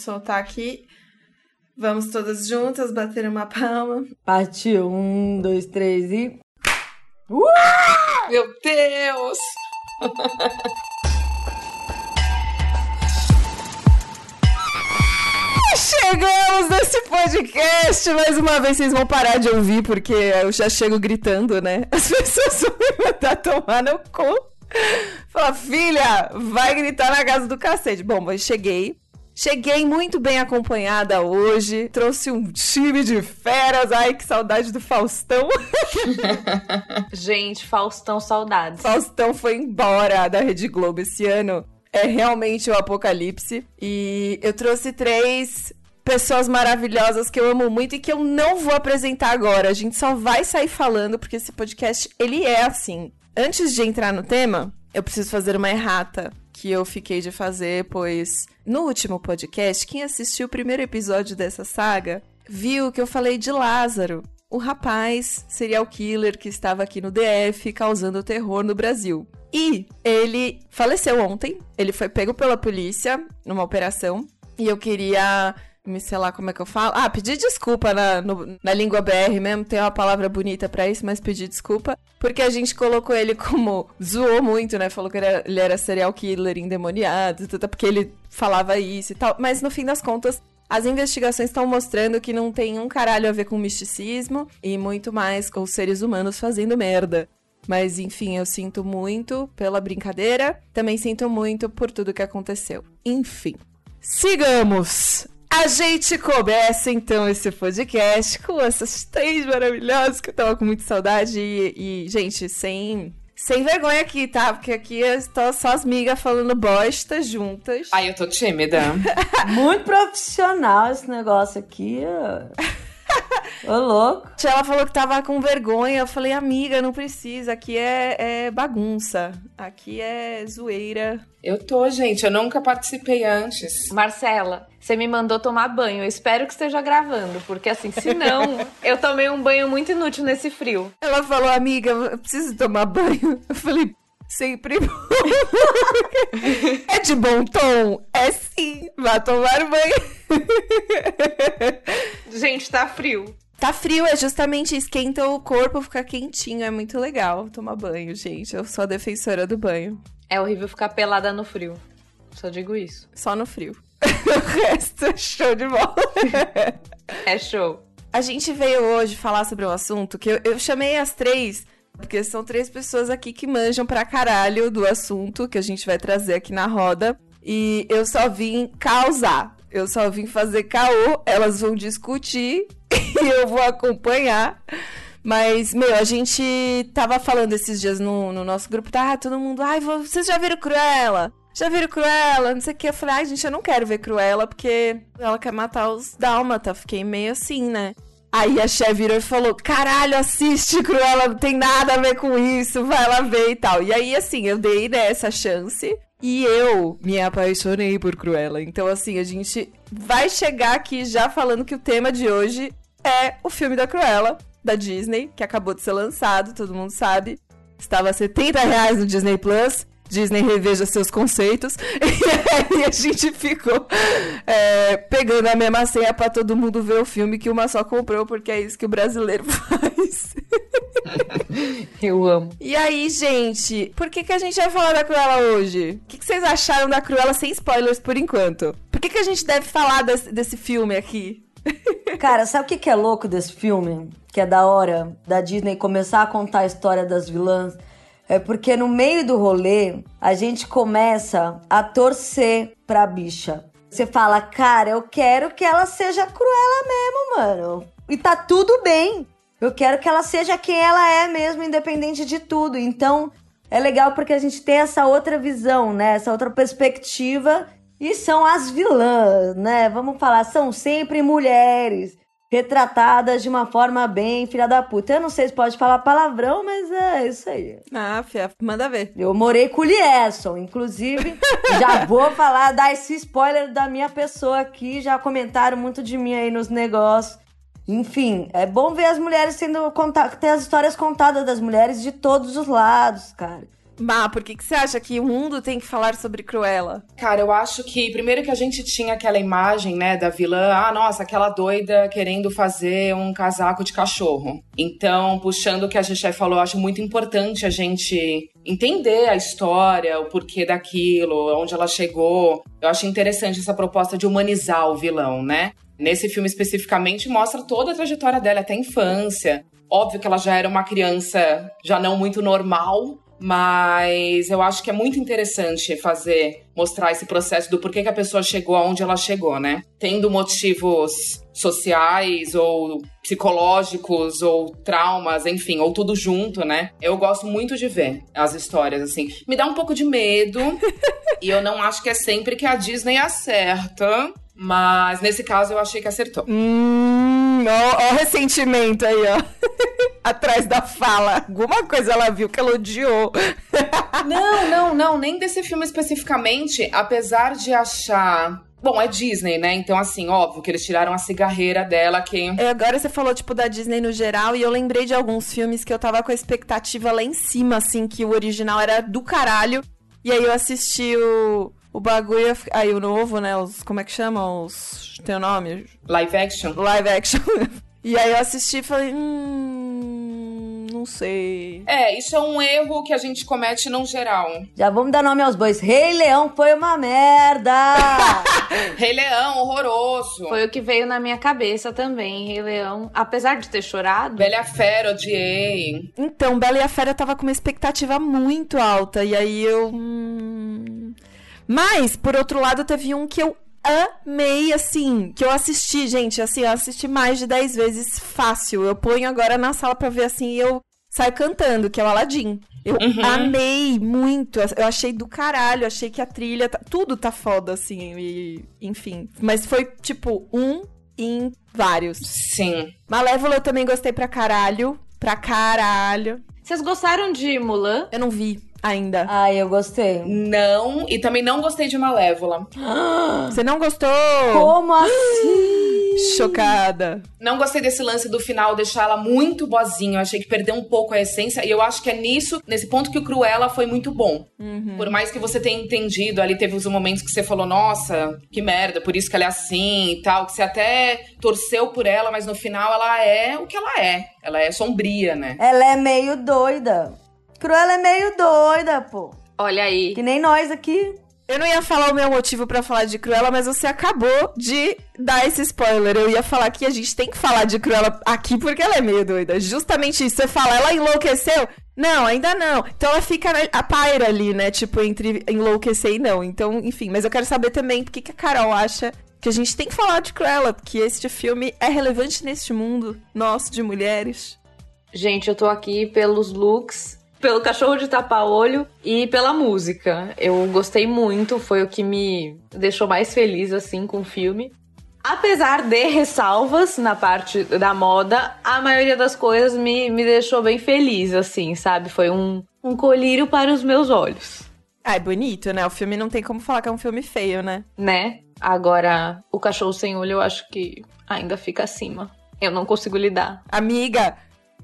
soltar aqui. Vamos todas juntas bater uma palma. Partiu. Um, dois, três e. Uh! Meu Deus! Chegamos nesse podcast! Mais uma vez vocês vão parar de ouvir, porque eu já chego gritando, né? As pessoas vão me mandar tomar no cu. Fala, filha, vai gritar na casa do cacete. Bom, eu cheguei. Cheguei muito bem acompanhada hoje. Trouxe um time de feras. Ai, que saudade do Faustão. Gente, Faustão, saudades. Faustão foi embora da Rede Globo esse ano. É realmente o apocalipse. E eu trouxe três pessoas maravilhosas que eu amo muito e que eu não vou apresentar agora. A gente só vai sair falando porque esse podcast ele é assim. Antes de entrar no tema, eu preciso fazer uma errata que eu fiquei de fazer, pois no último podcast, quem assistiu o primeiro episódio dessa saga viu que eu falei de Lázaro, o rapaz serial killer que estava aqui no DF causando terror no Brasil. E ele faleceu ontem, ele foi pego pela polícia numa operação e eu queria me sei lá como é que eu falo. Ah, pedir desculpa na, no, na língua BR mesmo, tem uma palavra bonita para isso, mas pedir desculpa. Porque a gente colocou ele como. zoou muito, né? Falou que ele era, ele era serial killer, endemoniado, tudo, porque ele falava isso e tal. Mas no fim das contas, as investigações estão mostrando que não tem um caralho a ver com misticismo e muito mais com os seres humanos fazendo merda. Mas enfim, eu sinto muito pela brincadeira, também sinto muito por tudo que aconteceu. Enfim. Sigamos! A gente começa então esse podcast com essas três maravilhosas que eu tava com muita saudade e, e gente, sem sem vergonha aqui, tá? Porque aqui estou só as migas falando bosta juntas. Ai, eu tô tímida. Muito profissional esse negócio aqui. Ô, louco. Ela falou que tava com vergonha. Eu falei, amiga, não precisa. Aqui é, é bagunça. Aqui é zoeira. Eu tô, gente. Eu nunca participei antes. Marcela, você me mandou tomar banho. Eu espero que esteja gravando, porque assim, se não, eu tomei um banho muito inútil nesse frio. Ela falou, amiga, eu preciso tomar banho. Eu falei, sempre é de bom tom? É sim, vá tomar banho. Gente, tá frio. Tá frio, é justamente esquenta o corpo, fica quentinho, é muito legal tomar banho, gente. Eu sou a defensora do banho. É horrível ficar pelada no frio. Só digo isso. Só no frio. o resto é show de bola. é show. A gente veio hoje falar sobre um assunto que eu, eu chamei as três porque são três pessoas aqui que manjam pra caralho do assunto que a gente vai trazer aqui na roda. E eu só vim causar. Eu só vim fazer caô. Elas vão discutir e eu vou acompanhar. Mas, meu, a gente tava falando esses dias no, no nosso grupo, tá? Todo mundo, ai, vocês já viram Cruella? Já viram Cruella? Não sei o que. Eu falei, ai, gente, eu não quero ver Cruella porque ela quer matar os Dálmata. Fiquei meio assim, né? Aí a chefe virou e falou: caralho, assiste Cruella, não tem nada a ver com isso, vai lá ver e tal. E aí, assim, eu dei né, essa chance. E eu me apaixonei por Cruella. Então, assim, a gente vai chegar aqui já falando que o tema de hoje é o filme da Cruella, da Disney, que acabou de ser lançado, todo mundo sabe. Estava a 70 reais no Disney Plus. Disney reveja seus conceitos. E aí a gente ficou é, pegando a mesma senha pra todo mundo ver o filme que uma só comprou, porque é isso que o brasileiro faz. Eu amo. E aí, gente, por que, que a gente vai falar da Cruella hoje? O que, que vocês acharam da Cruella sem spoilers por enquanto? Por que, que a gente deve falar desse, desse filme aqui? Cara, sabe o que, que é louco desse filme? Que é da hora da Disney começar a contar a história das vilãs é porque no meio do rolê a gente começa a torcer pra bicha. Você fala, cara, eu quero que ela seja cruela mesmo, mano. E tá tudo bem. Eu quero que ela seja quem ela é mesmo, independente de tudo. Então, é legal porque a gente tem essa outra visão, né? Essa outra perspectiva. E são as vilãs, né? Vamos falar, são sempre mulheres retratadas de uma forma bem filha da puta. Eu não sei se pode falar palavrão, mas é isso aí. Ah, fia, manda ver. Eu morei com o Lierson, inclusive. já vou falar, dar esse spoiler da minha pessoa aqui. Já comentaram muito de mim aí nos negócios. Enfim, é bom ver as mulheres sendo contadas, ter as histórias contadas das mulheres de todos os lados, cara. Má, por que, que você acha que o mundo tem que falar sobre Cruella? Cara, eu acho que primeiro que a gente tinha aquela imagem, né, da vilã, ah, nossa, aquela doida querendo fazer um casaco de cachorro. Então, puxando o que a Xexé falou, eu acho muito importante a gente entender a história, o porquê daquilo, onde ela chegou. Eu acho interessante essa proposta de humanizar o vilão, né? Nesse filme especificamente mostra toda a trajetória dela até a infância. Óbvio que ela já era uma criança já não muito normal, mas eu acho que é muito interessante fazer, mostrar esse processo do porquê que a pessoa chegou aonde ela chegou, né? Tendo motivos sociais ou psicológicos ou traumas, enfim, ou tudo junto, né? Eu gosto muito de ver as histórias assim. Me dá um pouco de medo e eu não acho que é sempre que a Disney acerta, mas nesse caso eu achei que acertou. Hum, ó, ó o ressentimento aí, ó. Atrás da fala. Alguma coisa ela viu que ela odiou. não, não, não. Nem desse filme especificamente. Apesar de achar Bom, é Disney, né? Então, assim, óbvio que eles tiraram a cigarreira dela, que. É, agora você falou, tipo, da Disney no geral, e eu lembrei de alguns filmes que eu tava com a expectativa lá em cima, assim, que o original era do caralho. E aí eu assisti o, o bagulho. Aí o novo, né? Os. Como é que chama? Os. Tem o nome? Live action. Live action. e aí eu assisti e falei. Hum não sei. É, isso é um erro que a gente comete no geral. Já vamos dar nome aos bois. Rei Leão foi uma merda! Rei Leão, horroroso. Foi o que veio na minha cabeça também, Rei Leão. Apesar de ter chorado. Bela e a Fera, odiei. Então, Bela e a Fera tava com uma expectativa muito alta. E aí eu. Hum... Mas, por outro lado, teve um que eu amei, assim, que eu assisti, gente, assim, eu assisti mais de 10 vezes fácil. Eu ponho agora na sala pra ver, assim, e eu saio cantando, que é o Aladdin. Eu uhum. amei muito, eu achei do caralho, achei que a trilha, tá, tudo tá foda, assim, e, enfim. Mas foi, tipo, um em vários. Sim. Malévola eu também gostei pra caralho, pra caralho. Vocês gostaram de Mulan? Eu não vi ainda. Ai, eu gostei. Não, e também não gostei de Malévola. Você não gostou? Como assim? Chocada. Não gostei desse lance do final deixar ela muito boazinha. Eu achei que perdeu um pouco a essência. E eu acho que é nisso, nesse ponto que o Cruella foi muito bom. Uhum. Por mais que você tenha entendido, ali teve os momentos que você falou, nossa, que merda, por isso que ela é assim e tal. Que você até torceu por ela, mas no final ela é o que ela é. Ela é sombria, né? Ela é meio doida. Cruella é meio doida, pô. Olha aí. Que nem nós aqui. Eu não ia falar o meu motivo para falar de Cruella, mas você acabou de dar esse spoiler. Eu ia falar que a gente tem que falar de Cruella aqui porque ela é meio doida. Justamente isso. Você fala, ela enlouqueceu? Não, ainda não. Então ela fica a paira ali, né? Tipo, entre enlouquecer e não. Então, enfim. Mas eu quero saber também por que a Carol acha que a gente tem que falar de Cruella, porque este filme é relevante neste mundo nosso de mulheres. Gente, eu tô aqui pelos looks pelo cachorro de tapa-olho e pela música. Eu gostei muito, foi o que me deixou mais feliz assim com o filme. Apesar de ressalvas na parte da moda, a maioria das coisas me, me deixou bem feliz, assim, sabe? Foi um, um colírio para os meus olhos. Ah, é bonito, né? O filme não tem como falar que é um filme feio, né? Né? Agora, o cachorro sem olho eu acho que ainda fica acima. Eu não consigo lidar. Amiga,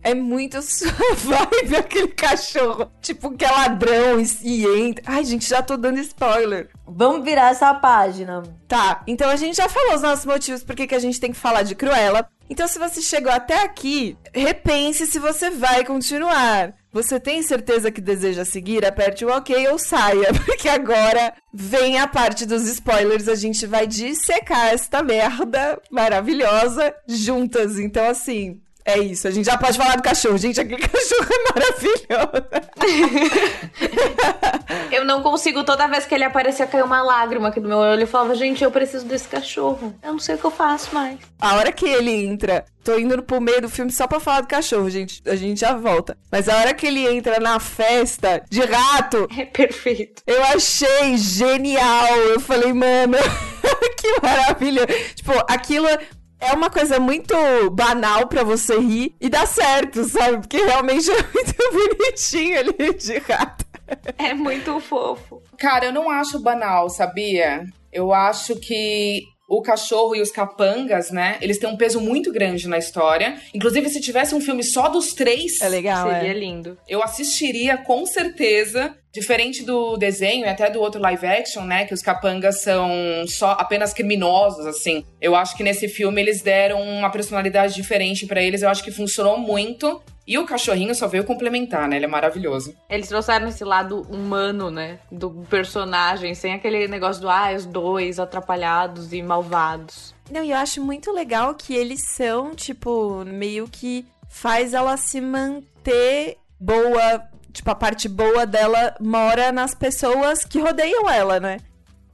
é muito sua vibe aquele cachorro. Tipo, que é ladrão e, e entra. Ai, gente, já tô dando spoiler. Vamos virar essa página. Tá, então a gente já falou os nossos motivos por que a gente tem que falar de Cruella. Então, se você chegou até aqui, repense se você vai continuar. Você tem certeza que deseja seguir? Aperte o ok ou saia, porque agora vem a parte dos spoilers. A gente vai dissecar esta merda maravilhosa juntas. Então, assim, é isso, a gente já pode falar do cachorro. Gente, aquele cachorro é maravilhoso. eu não consigo, toda vez que ele aparecia, cair uma lágrima aqui do meu olho. Eu falava, gente, eu preciso desse cachorro. Eu não sei o que eu faço mais. A hora que ele entra, tô indo pro meio do filme só pra falar do cachorro, gente. A gente já volta. Mas a hora que ele entra na festa de rato. É perfeito. Eu achei genial. Eu falei, mano, que maravilha. Tipo, aquilo é uma coisa muito banal para você rir e dá certo, sabe? Porque realmente é muito bonitinho ali de rato. É muito fofo. Cara, eu não acho banal, sabia? Eu acho que o cachorro e os capangas, né? Eles têm um peso muito grande na história. Inclusive, se tivesse um filme só dos três, É legal, Seria é. lindo. eu assistiria com certeza. Diferente do desenho e até do outro live action, né? Que os capangas são só apenas criminosos, assim. Eu acho que nesse filme eles deram uma personalidade diferente pra eles. Eu acho que funcionou muito. E o cachorrinho só veio complementar, né? Ele é maravilhoso. Eles trouxeram esse lado humano, né? Do personagem, sem aquele negócio do, ah, os dois atrapalhados e malvados. Não, e eu acho muito legal que eles são, tipo, meio que faz ela se manter boa. Tipo, a parte boa dela mora nas pessoas que rodeiam ela, né?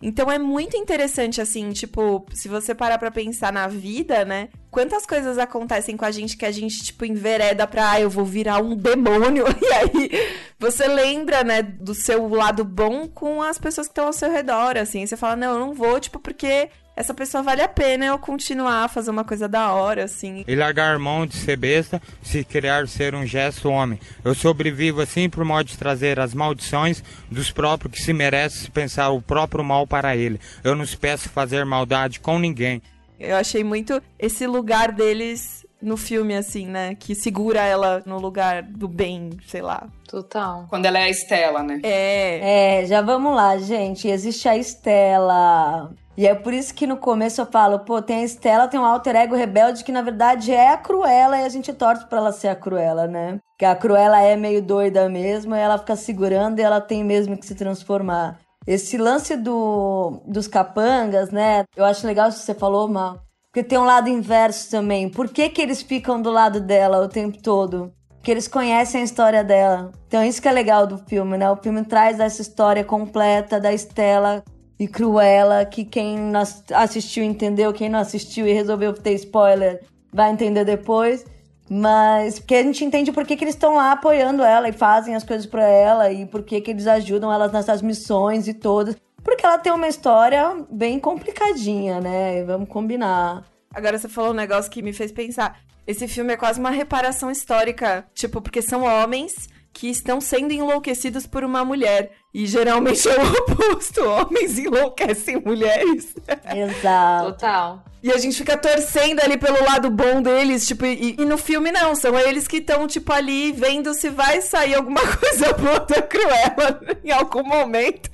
Então é muito interessante, assim, tipo, se você parar pra pensar na vida, né? Quantas coisas acontecem com a gente que a gente, tipo, envereda pra, ah, eu vou virar um demônio. E aí você lembra, né, do seu lado bom com as pessoas que estão ao seu redor, assim. Você fala, não, eu não vou, tipo, porque essa pessoa vale a pena eu continuar a fazer uma coisa da hora, assim. E largar mão de ser besta, se criar ser um gesto homem. Eu sobrevivo assim por modo de trazer as maldições dos próprios que se merecem pensar o próprio mal para ele. Eu não peço fazer maldade com ninguém. Eu achei muito esse lugar deles no filme, assim, né? Que segura ela no lugar do bem, sei lá. Total. Quando ela é a Estela, né? É. É, já vamos lá, gente. Existe a Estela. E é por isso que no começo eu falo, pô, tem a Estela, tem um alter ego rebelde que na verdade é a Cruella e a gente torce pra ela ser a Cruella, né? Que a Cruella é meio doida mesmo, e ela fica segurando e ela tem mesmo que se transformar. Esse lance do, dos capangas, né? Eu acho legal isso que você falou, Mal. Porque tem um lado inverso também. Por que, que eles ficam do lado dela o tempo todo? Porque eles conhecem a história dela. Então isso que é legal do filme, né? O filme traz essa história completa da Estela e Cruella, que quem assistiu entendeu, quem não assistiu e resolveu ter spoiler vai entender depois. Mas porque a gente entende por que, que eles estão lá apoiando ela e fazem as coisas pra ela e por que, que eles ajudam elas nessas missões e todas. Porque ela tem uma história bem complicadinha, né? Vamos combinar. Agora você falou um negócio que me fez pensar. Esse filme é quase uma reparação histórica. Tipo, porque são homens que estão sendo enlouquecidos por uma mulher. E geralmente é o oposto. Homens enlouquecem mulheres. Exato. Total. E a gente fica torcendo ali pelo lado bom deles, tipo, e, e no filme não, são eles que estão, tipo, ali vendo se vai sair alguma coisa boa da Cruella em algum momento.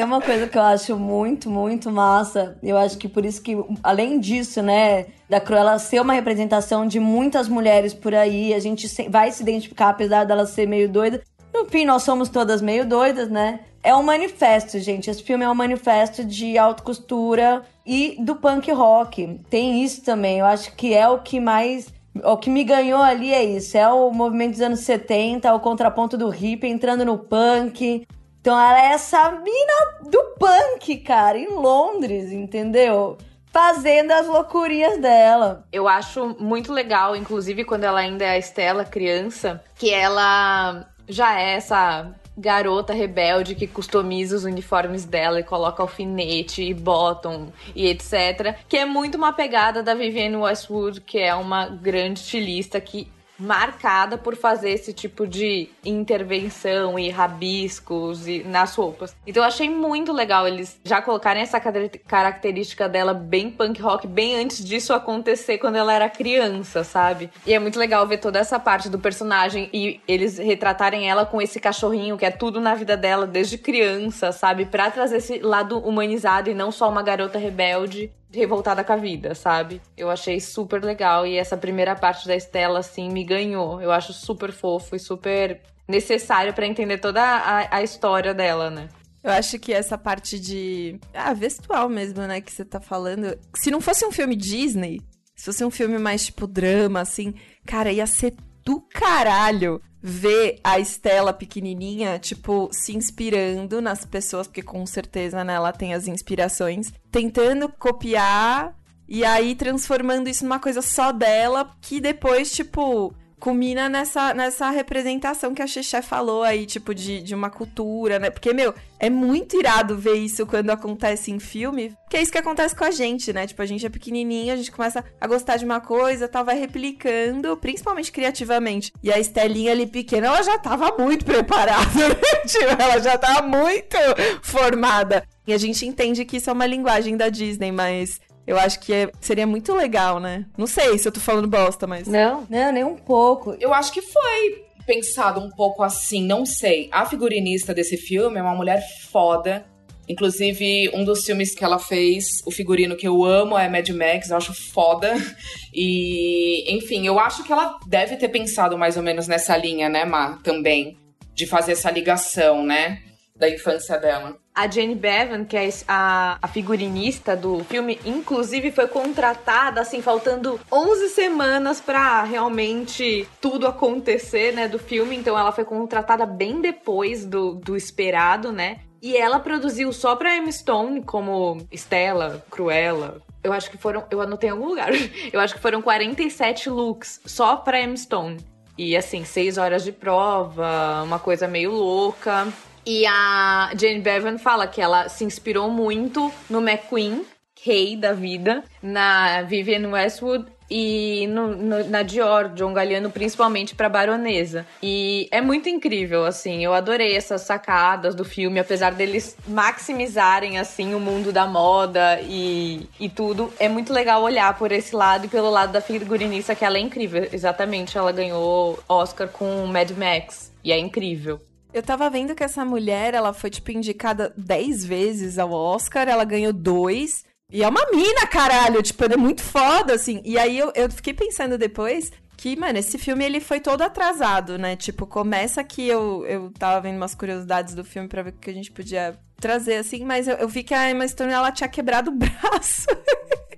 Tem uma coisa que eu acho muito, muito massa. Eu acho que por isso que, além disso, né, da Cruella ser uma representação de muitas mulheres por aí, a gente vai se identificar, apesar dela ser meio doida. No fim, nós somos todas meio doidas, né? É um manifesto, gente. Esse filme é um manifesto de autocostura e do punk rock. Tem isso também. Eu acho que é o que mais. O que me ganhou ali é isso. É o movimento dos anos 70, o contraponto do hip entrando no punk. Então ela é essa mina do punk, cara, em Londres, entendeu? Fazendo as loucurias dela. Eu acho muito legal, inclusive quando ela ainda é a Estela criança, que ela já é essa garota rebelde que customiza os uniformes dela e coloca alfinete e bottom e etc. Que é muito uma pegada da Vivienne Westwood, que é uma grande estilista que marcada por fazer esse tipo de intervenção e rabiscos e nas roupas. Então eu achei muito legal eles já colocarem essa car- característica dela bem punk rock bem antes disso acontecer quando ela era criança, sabe? E é muito legal ver toda essa parte do personagem e eles retratarem ela com esse cachorrinho que é tudo na vida dela desde criança, sabe? Pra trazer esse lado humanizado e não só uma garota rebelde revoltada com a vida, sabe? Eu achei super legal e essa primeira parte da Estela, assim, me ganhou. Eu acho super fofo e super necessário pra entender toda a, a história dela, né? Eu acho que essa parte de. Ah, vestual mesmo, né? Que você tá falando. Se não fosse um filme Disney, se fosse um filme mais tipo drama, assim, cara, ia ser do caralho ver a Estela pequenininha, tipo, se inspirando nas pessoas, porque com certeza, né, ela tem as inspirações, tentando copiar e aí transformando isso numa coisa só dela, que depois, tipo, culmina nessa, nessa representação que a Xexé falou aí, tipo, de, de uma cultura, né? Porque, meu, é muito irado ver isso quando acontece em filme, que é isso que acontece com a gente, né? Tipo, a gente é pequenininho, a gente começa a gostar de uma coisa, tal, vai replicando, principalmente criativamente. E a Estelinha ali pequena, ela já tava muito preparada, né? Tipo, ela já tava muito formada. E a gente entende que isso é uma linguagem da Disney, mas Eu acho que é, seria muito legal, né? Não sei se eu tô falando bosta, mas. Não. Não, nem um pouco. Eu acho que foi pensado um pouco assim, não sei. A figurinista desse filme é uma mulher foda. Inclusive, um dos filmes que ela fez, o figurino que eu amo é Mad Max, eu acho foda. E, enfim, eu acho que ela deve ter pensado mais ou menos nessa linha, né, Má? Também. De fazer essa ligação, né? Da infância dela. A Jane Bevan, que é a, a figurinista do filme, inclusive foi contratada, assim, faltando 11 semanas para realmente tudo acontecer, né, do filme. Então ela foi contratada bem depois do, do esperado, né? E ela produziu só pra Emma Stone, como Stella, Cruella. Eu acho que foram. Eu anotei em algum lugar. Eu acho que foram 47 looks só pra Emma Stone. E assim, seis horas de prova, uma coisa meio louca. E a Jane Bevan fala que ela se inspirou muito no McQueen, rei da vida, na Vivienne Westwood e no, no, na Dior, John Galliano, principalmente pra baronesa. E é muito incrível, assim, eu adorei essas sacadas do filme, apesar deles maximizarem, assim, o mundo da moda e, e tudo. É muito legal olhar por esse lado e pelo lado da figurinista, que ela é incrível. Exatamente, ela ganhou Oscar com Mad Max, e é incrível. Eu tava vendo que essa mulher, ela foi, tipo, indicada 10 vezes ao Oscar, ela ganhou dois. E é uma mina, caralho, tipo, é muito foda, assim. E aí eu, eu fiquei pensando depois que, mano, esse filme ele foi todo atrasado, né? Tipo, começa que eu, eu tava vendo umas curiosidades do filme para ver o que a gente podia trazer, assim, mas eu, eu vi que a Emma Stone, ela tinha quebrado o braço.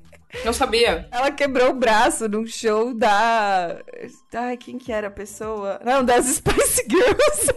Não sabia. Ela quebrou o braço num show da. Ai, quem que era a pessoa? Não, das Spice Girls.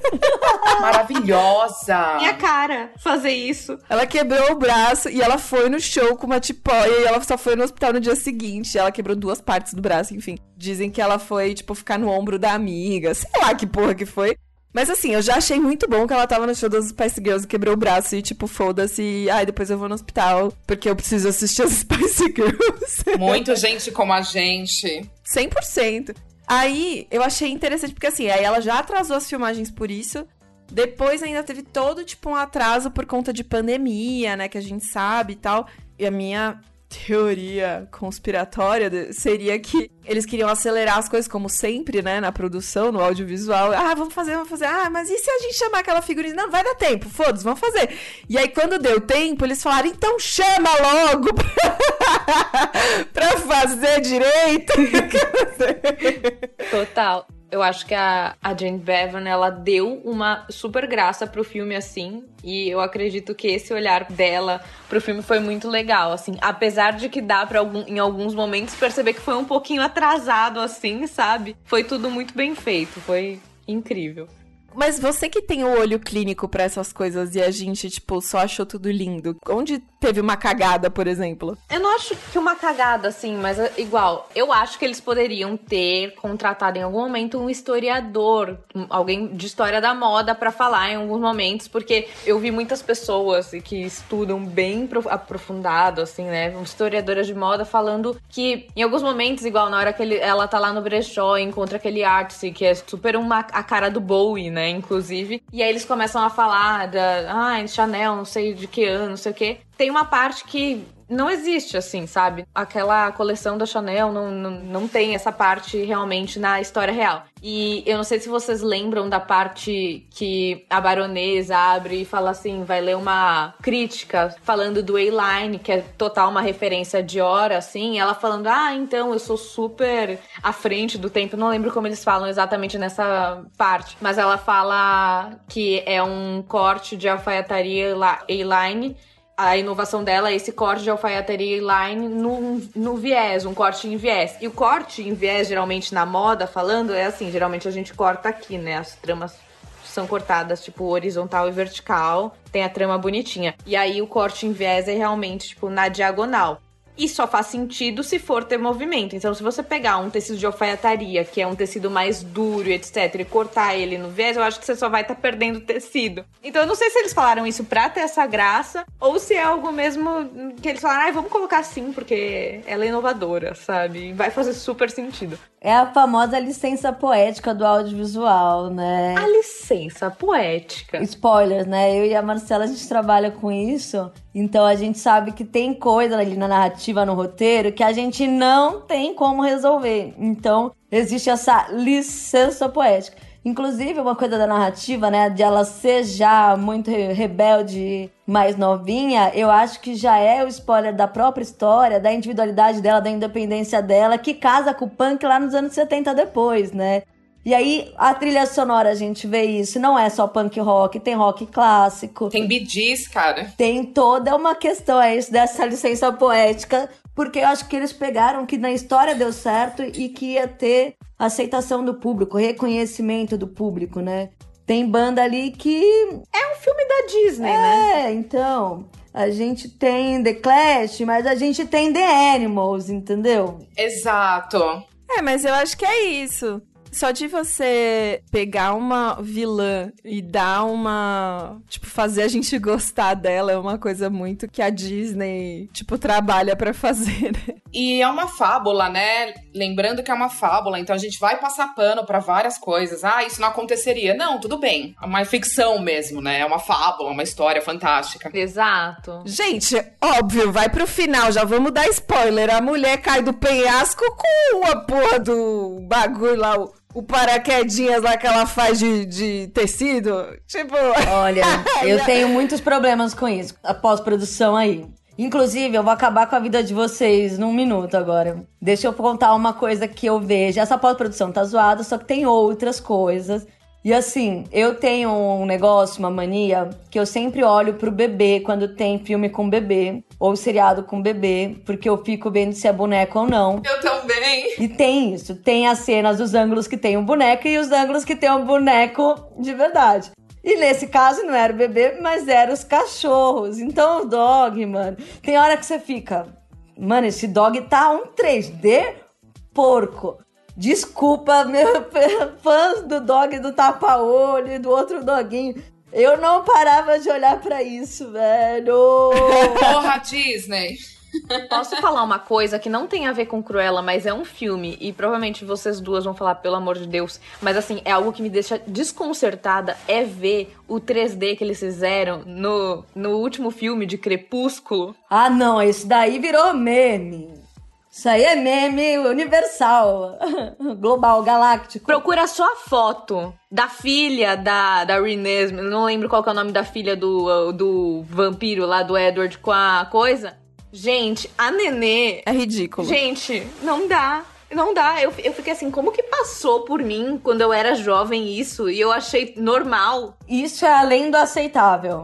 Maravilhosa! Minha cara fazer isso. Ela quebrou o braço e ela foi no show com uma tipóia e ela só foi no hospital no dia seguinte. Ela quebrou duas partes do braço, enfim. Dizem que ela foi, tipo, ficar no ombro da amiga. Sei lá que porra que foi. Mas assim, eu já achei muito bom que ela tava no show das Spice Girls e quebrou o braço e, tipo, foda-se. Ai, depois eu vou no hospital porque eu preciso assistir as Spice Girls. Muito gente como a gente. 100%. Aí eu achei interessante porque assim, aí ela já atrasou as filmagens por isso. Depois ainda teve todo tipo um atraso por conta de pandemia, né, que a gente sabe e tal. E a minha teoria conspiratória seria que eles queriam acelerar as coisas, como sempre, né? Na produção, no audiovisual. Ah, vamos fazer, vamos fazer. Ah, mas e se a gente chamar aquela figurinha? Não, vai dar tempo, foda-se, vamos fazer. E aí, quando deu tempo, eles falaram, então chama logo pra fazer direito. Total. Eu acho que a, a Jane Bevan, ela deu uma super graça pro filme, assim. E eu acredito que esse olhar dela pro filme foi muito legal, assim. Apesar de que dá pra algum, em alguns momentos perceber que foi um pouquinho atrasado, assim, sabe? Foi tudo muito bem feito. Foi incrível. Mas você que tem o olho clínico para essas coisas e a gente, tipo, só achou tudo lindo. Onde teve uma cagada, por exemplo? Eu não acho que uma cagada, assim, mas é igual, eu acho que eles poderiam ter contratado em algum momento um historiador, alguém de história da moda para falar em alguns momentos, porque eu vi muitas pessoas que estudam bem aprofundado, assim, né? Historiadoras de moda falando que em alguns momentos, igual na hora que ele, ela tá lá no brechó e encontra aquele artist que é super uma, a cara do Bowie, né? Inclusive. E aí eles começam a falar da ah, Chanel, não sei de que ano, não sei o quê. Tem uma parte que não existe, assim, sabe? Aquela coleção da Chanel não, não, não tem essa parte realmente na história real. E eu não sei se vocês lembram da parte que a baronesa abre e fala assim, vai ler uma crítica falando do A-Line, que é total uma referência de hora, assim, ela falando, ah, então eu sou super à frente do tempo. não lembro como eles falam exatamente nessa parte, mas ela fala que é um corte de alfaiataria A-Line a inovação dela é esse corte de alfaiataria line no, no viés, um corte em viés. E o corte em viés, geralmente na moda falando, é assim: geralmente a gente corta aqui, né? As tramas são cortadas, tipo, horizontal e vertical. Tem a trama bonitinha. E aí o corte em viés é realmente, tipo, na diagonal. E só faz sentido se for ter movimento. Então, se você pegar um tecido de alfaiataria, que é um tecido mais duro, etc., e cortar ele no viés, eu acho que você só vai estar tá perdendo tecido. Então, eu não sei se eles falaram isso pra ter essa graça, ou se é algo mesmo que eles falaram, ah, vamos colocar assim, porque ela é inovadora, sabe? Vai fazer super sentido. É a famosa licença poética do audiovisual, né? A licença poética. Spoilers, né? Eu e a Marcela, a gente trabalha com isso. Então a gente sabe que tem coisa ali na narrativa, no roteiro, que a gente não tem como resolver. Então existe essa licença poética. Inclusive, uma coisa da narrativa, né, de ela ser já muito rebelde, mais novinha, eu acho que já é o spoiler da própria história, da individualidade dela, da independência dela, que casa com o punk lá nos anos 70 depois, né? E aí, a trilha sonora, a gente vê isso. Não é só punk rock, tem rock clássico. Tem bidis, cara. Tem toda uma questão é isso, dessa licença poética. Porque eu acho que eles pegaram que na história deu certo e que ia ter aceitação do público, reconhecimento do público, né? Tem banda ali que. É um filme da Disney, é, né? É, então. A gente tem The Clash, mas a gente tem The Animals, entendeu? Exato. É, mas eu acho que é isso. Só de você pegar uma vilã e dar uma. Tipo, fazer a gente gostar dela é uma coisa muito que a Disney, tipo, trabalha para fazer, né? E é uma fábula, né? Lembrando que é uma fábula, então a gente vai passar pano para várias coisas. Ah, isso não aconteceria. Não, tudo bem. É uma ficção mesmo, né? É uma fábula, uma história fantástica. Exato. Gente, óbvio, vai pro final, já vamos dar spoiler. A mulher cai do penhasco com a porra do bagulho lá, o o paraquedinhas lá que ela faz de, de tecido. Tipo. Olha, eu tenho muitos problemas com isso. A pós-produção aí. Inclusive, eu vou acabar com a vida de vocês num minuto agora. Deixa eu contar uma coisa que eu vejo. Essa pós-produção tá zoada, só que tem outras coisas e assim, eu tenho um negócio, uma mania, que eu sempre olho pro bebê quando tem filme com bebê, ou seriado com bebê, porque eu fico vendo se é boneco ou não. Eu também. E tem isso, tem as cenas dos ângulos que tem um boneco e os ângulos que tem um boneco de verdade. E nesse caso não era o bebê, mas eram os cachorros. Então o dog, mano, tem hora que você fica, mano, esse dog tá um 3D porco. Desculpa, meu fãs do dog do tapa-olho e do outro doguinho. Eu não parava de olhar para isso, velho. Porra, Disney. Posso falar uma coisa que não tem a ver com Cruella, mas é um filme e provavelmente vocês duas vão falar pelo amor de Deus, mas assim, é algo que me deixa desconcertada é ver o 3D que eles fizeram no, no último filme de Crepúsculo. Ah, não, esse daí virou meme. Isso aí é meme universal, global, galáctico. Procura só a foto da filha da, da Renée, não lembro qual é o nome da filha do, do vampiro lá, do Edward com a coisa. Gente, a Nenê... É ridículo. Gente, não dá. Não dá. Eu, eu fiquei assim, como que passou por mim quando eu era jovem isso? E eu achei normal. Isso é além do aceitável.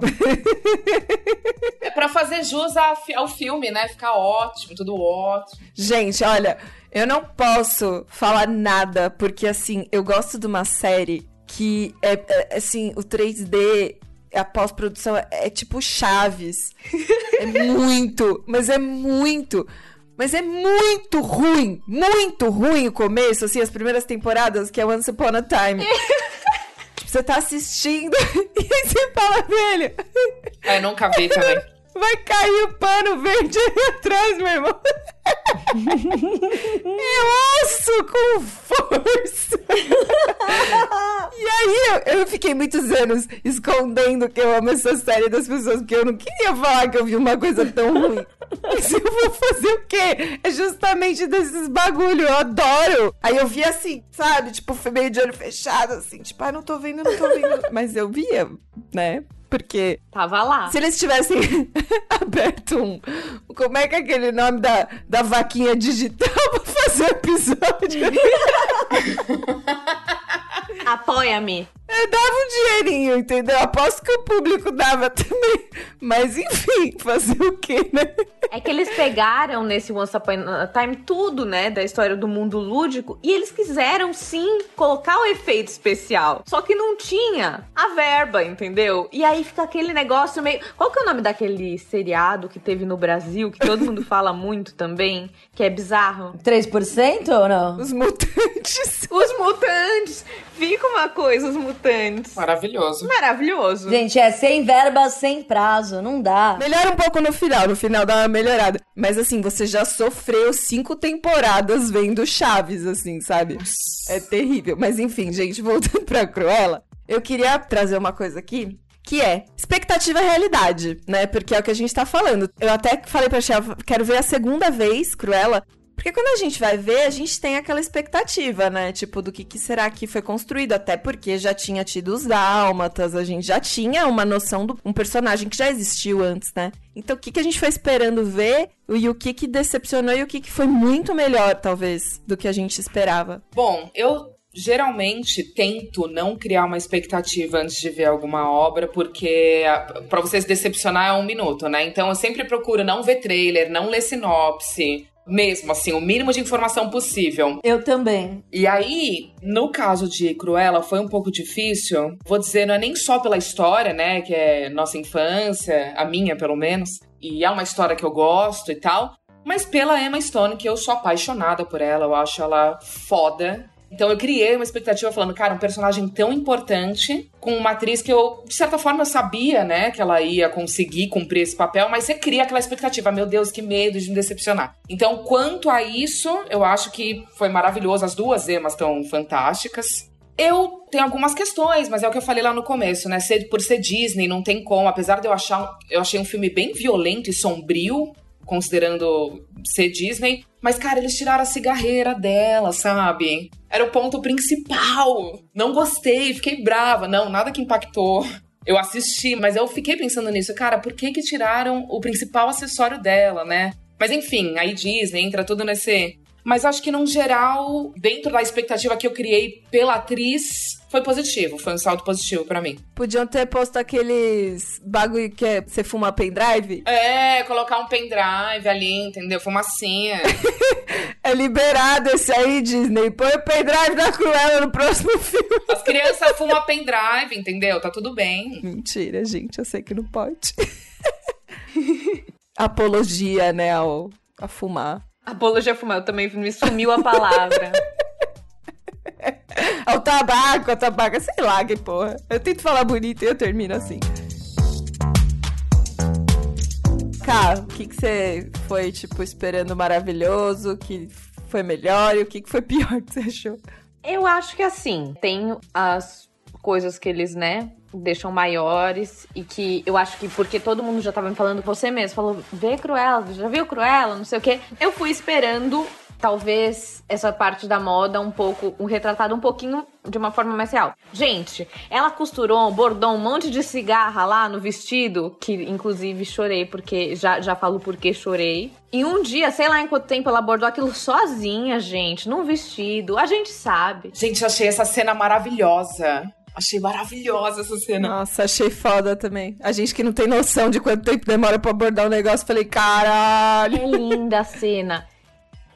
é para fazer jus ao filme, né? Ficar ótimo, tudo ótimo. Gente, olha, eu não posso falar nada, porque assim, eu gosto de uma série que é, é assim, o 3D a pós-produção é, é, tipo Chaves. É muito, mas é muito. Mas é muito ruim, muito ruim o começo, assim, as primeiras temporadas, que é Once Upon a Time. tipo, você tá assistindo e você fala, velho. É, nunca vi também. Vai cair o pano verde aí atrás, meu irmão. eu osso com força. e aí eu, eu, fiquei muitos anos escondendo que eu amo essa série das pessoas, porque eu não queria falar que eu vi uma coisa tão ruim. Mas eu vou fazer o quê? É justamente desses bagulho, eu adoro. Aí eu vi assim, sabe? Tipo, meio de olho fechado, assim, tipo, ah, não tô vendo, não tô vendo. Mas eu via, né? Porque. Tava lá. Se eles tivessem aberto um. Como é que é aquele nome da, da vaquinha digital pra fazer o episódio? Apoia-me. Eu dava um dinheirinho, entendeu? Aposto que o público dava também. Mas enfim, fazer o quê, né? É que eles pegaram nesse Once Upon a Time tudo, né, da história do mundo lúdico e eles quiseram sim colocar o efeito especial. Só que não tinha a verba, entendeu? E aí fica aquele negócio meio. Qual que é o nome daquele seriado que teve no Brasil, que todo mundo fala muito também, que é bizarro? 3% ou não? Os mutantes. Os mutantes! Fica uma coisa, os mutantes importantes. Maravilhoso. Maravilhoso. Gente, é sem verba, sem prazo, não dá. Melhora um pouco no final, no final dá uma melhorada. Mas assim, você já sofreu cinco temporadas vendo Chaves, assim, sabe? É terrível. Mas enfim, gente, voltando pra Cruella, eu queria trazer uma coisa aqui. Que é expectativa realidade, né? Porque é o que a gente tá falando. Eu até falei pra Shell, quero ver a segunda vez Cruella, porque quando a gente vai ver, a gente tem aquela expectativa, né? Tipo, do que, que será que foi construído. Até porque já tinha tido os dálmatas, a gente já tinha uma noção de um personagem que já existiu antes, né? Então, o que, que a gente foi esperando ver e o que, que decepcionou e o que, que foi muito melhor, talvez, do que a gente esperava? Bom, eu geralmente tento não criar uma expectativa antes de ver alguma obra, porque para você se decepcionar é um minuto, né? Então eu sempre procuro não ver trailer, não ler sinopse, mesmo, assim, o mínimo de informação possível. Eu também. E aí, no caso de Cruella, foi um pouco difícil. Vou dizer, não é nem só pela história, né? Que é nossa infância, a minha pelo menos. E é uma história que eu gosto e tal. Mas pela Emma Stone, que eu sou apaixonada por ela, eu acho ela foda. Então eu criei uma expectativa falando, cara, um personagem tão importante, com uma atriz que eu, de certa forma, eu sabia, né, que ela ia conseguir cumprir esse papel, mas você cria aquela expectativa, meu Deus, que medo de me decepcionar. Então, quanto a isso, eu acho que foi maravilhoso. As duas emas estão fantásticas. Eu tenho algumas questões, mas é o que eu falei lá no começo, né? Por ser Disney, não tem como. Apesar de eu achar. Eu achei um filme bem violento e sombrio, considerando ser Disney. Mas, cara, eles tiraram a cigarreira dela, sabe? Era o ponto principal. Não gostei, fiquei brava. Não, nada que impactou. Eu assisti, mas eu fiquei pensando nisso. Cara, por que que tiraram o principal acessório dela, né? Mas enfim, aí Disney entra tudo nesse mas acho que, no geral, dentro da expectativa que eu criei pela atriz, foi positivo. Foi um salto positivo para mim. Podiam ter posto aqueles bagulho que é você fuma pendrive? É, colocar um pendrive ali, entendeu? Fumacinha. é liberado esse aí, Disney. Põe o pendrive da Cruella no próximo filme. As crianças fumam pendrive, entendeu? Tá tudo bem. Mentira, gente. Eu sei que não pode. Apologia, né, ao, a fumar. Apologia fumar, também me sumiu a palavra. o tabaco, o tabaco, sei lá que porra. Eu tento falar bonito e eu termino assim. Cá, o que, que você foi, tipo, esperando maravilhoso? Que foi melhor e o que, que foi pior que você achou? Eu acho que assim, tem as coisas que eles, né, deixam maiores e que eu acho que porque todo mundo já tava me falando, você mesmo falou, vê Cruella, já viu Cruella, não sei o quê. Eu fui esperando talvez essa parte da moda um pouco, um retratado um pouquinho de uma forma mais real. Gente, ela costurou, bordou um monte de cigarra lá no vestido, que inclusive chorei porque já já falo porque chorei. E um dia, sei lá em quanto tempo ela bordou aquilo sozinha, gente, num vestido. A gente sabe. Gente, achei essa cena maravilhosa. Achei maravilhosa essa cena. Nossa, achei foda também. A gente que não tem noção de quanto tempo demora pra abordar o um negócio, falei, caralho. É linda a cena.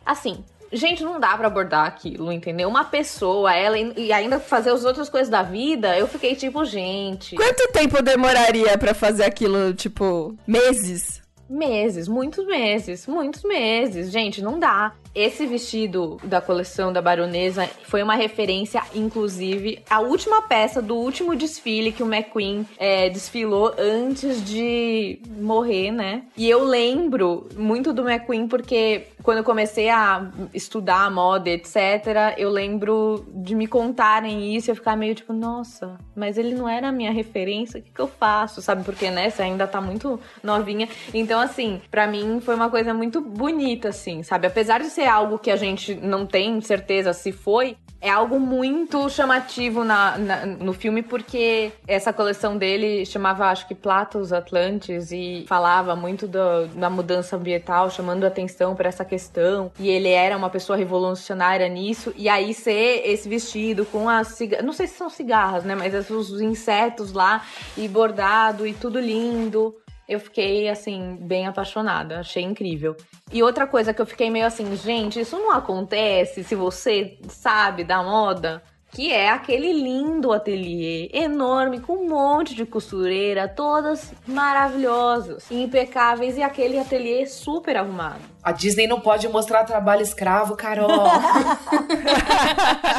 Assim, gente, não dá para abordar aquilo, entendeu? Uma pessoa, ela, e ainda fazer as outras coisas da vida, eu fiquei tipo, gente. Quanto tempo demoraria para fazer aquilo, tipo, meses? Meses, muitos meses, muitos meses. Gente, não dá. Esse vestido da coleção da baronesa foi uma referência, inclusive, à última peça do último desfile que o McQueen é, desfilou antes de morrer, né? E eu lembro muito do McQueen porque quando eu comecei a estudar moda, etc., eu lembro de me contarem isso e eu ficar meio tipo, nossa, mas ele não era a minha referência, o que, que eu faço? Sabe? Porque, né, você ainda tá muito novinha. Então, assim, para mim foi uma coisa muito bonita, assim, sabe? Apesar de ser ser algo que a gente não tem certeza se foi, é algo muito chamativo na, na, no filme, porque essa coleção dele chamava, acho que, Platos Atlantes e falava muito do, da mudança ambiental, chamando atenção para essa questão. E ele era uma pessoa revolucionária nisso. E aí ser esse vestido com as cigarras, não sei se são cigarras, né? Mas os insetos lá e bordado e tudo lindo eu fiquei, assim, bem apaixonada. Achei incrível. E outra coisa que eu fiquei meio assim, gente, isso não acontece se você sabe da moda. Que é aquele lindo ateliê, enorme, com um monte de costureira, todas maravilhosas, impecáveis, e aquele ateliê super arrumado. A Disney não pode mostrar trabalho escravo, Carol.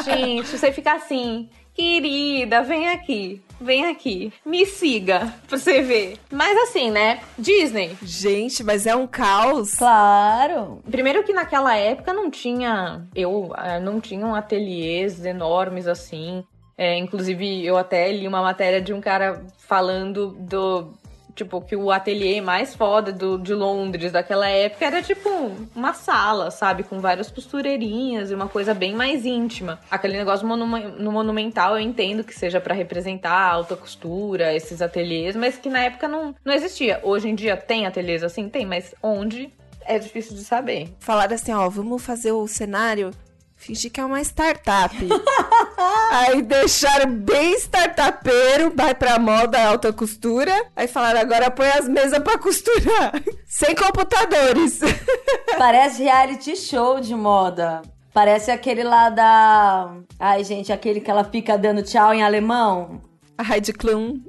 gente, você fica assim, Querida, vem aqui. Vem aqui. Me siga pra você ver. Mas assim, né? Disney. Gente, mas é um caos. Claro. Primeiro que naquela época não tinha. Eu eh, não tinham ateliês enormes assim. É, inclusive, eu até li uma matéria de um cara falando do, tipo, que o ateliê mais foda do, de Londres daquela época era tipo uma sala, sabe? Com várias costureirinhas e uma coisa bem mais íntima. Aquele negócio no Monumental eu entendo que seja para representar a alta costura, esses ateliês, mas que na época não, não existia. Hoje em dia tem ateliês assim? Tem, mas onde? É difícil de saber. Falaram assim, ó, vamos fazer o cenário Fingir que é uma startup. aí deixaram bem startupeiro, vai pra moda alta costura. Aí falaram, agora põe as mesas pra costurar. Sem computadores. Parece reality show de moda. Parece aquele lá da. Ai, gente, aquele que ela fica dando tchau em alemão. A Heidi Klum.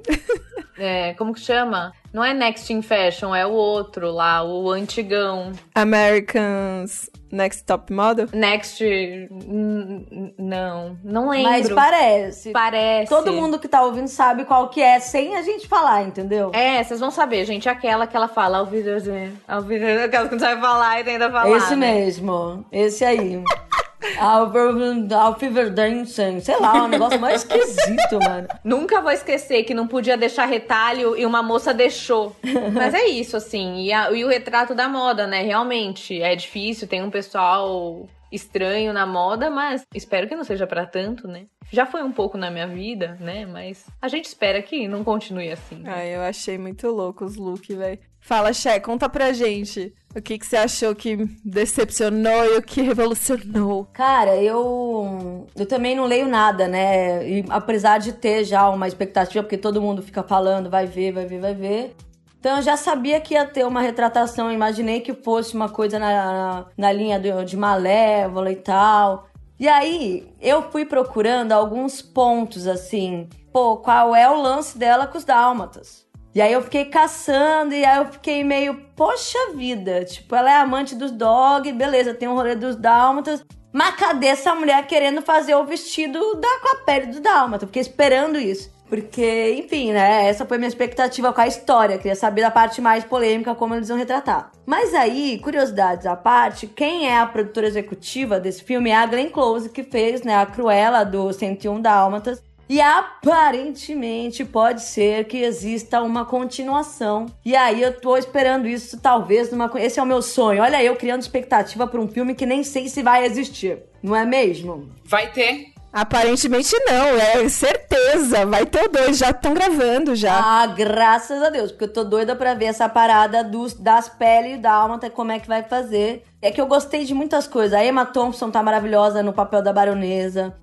É, como que chama? Não é Next in Fashion, é o outro lá, o antigão. Americans Next Top Model? Next. Não, não lembro. Mas parece. Parece. Todo mundo que tá ouvindo sabe qual que é, sem a gente falar, entendeu? É, vocês vão saber, gente. Aquela que ela fala, ao Wiedersehen. Aquela que não sabe falar e tenta falar. Esse né? mesmo. Esse aí. Alfiverdensen, sei lá, um negócio mais esquisito, mano. Nunca vou esquecer que não podia deixar retalho e uma moça deixou. Mas é isso, assim. E, a, e o retrato da moda, né? Realmente é difícil, tem um pessoal estranho na moda, mas espero que não seja para tanto, né? Já foi um pouco na minha vida, né? Mas a gente espera que não continue assim. Né? Ah, eu achei muito louco os looks, velho. Fala, Xé, conta pra gente. O que, que você achou que decepcionou e o que revolucionou? Cara, eu eu também não leio nada, né? E apesar de ter já uma expectativa, porque todo mundo fica falando, vai ver, vai ver, vai ver. Então eu já sabia que ia ter uma retratação, imaginei que fosse uma coisa na, na, linha de, de Malévola e tal. E aí eu fui procurando alguns pontos assim, pô, qual é o lance dela com os dálmatas? E aí eu fiquei caçando e aí eu fiquei meio, poxa vida, tipo, ela é amante dos dog, beleza, tem um rolê dos dálmatas. Mas cadê essa mulher querendo fazer o vestido da, com a pele do dálmata? Fiquei esperando isso. Porque, enfim, né? Essa foi minha expectativa com a história. Queria saber da parte mais polêmica, como eles vão retratar. Mas aí, curiosidades à parte, quem é a produtora executiva desse filme é a Glenn Close, que fez né, a Cruella do 101 Dálmatas. E aparentemente pode ser que exista uma continuação. E aí eu tô esperando isso, talvez, numa. Esse é o meu sonho. Olha, eu criando expectativa para um filme que nem sei se vai existir. Não é mesmo? Vai ter. Aparentemente não, é certeza. Vai ter dois, já estão gravando já. Ah, graças a Deus, porque eu tô doida pra ver essa parada dos, das peles da alma, como é que vai fazer. É que eu gostei de muitas coisas. A Emma Thompson tá maravilhosa no papel da baronesa.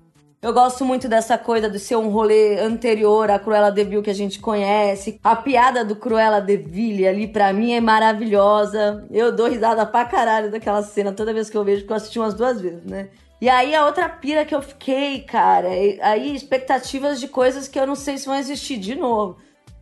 Eu gosto muito dessa coisa de ser um rolê anterior à Cruella de Vil que a gente conhece. A piada do Cruella de Vil ali pra mim é maravilhosa. Eu dou risada pra caralho daquela cena toda vez que eu vejo, porque eu assisti umas duas vezes, né? E aí a outra pira que eu fiquei, cara, aí expectativas de coisas que eu não sei se vão existir de novo.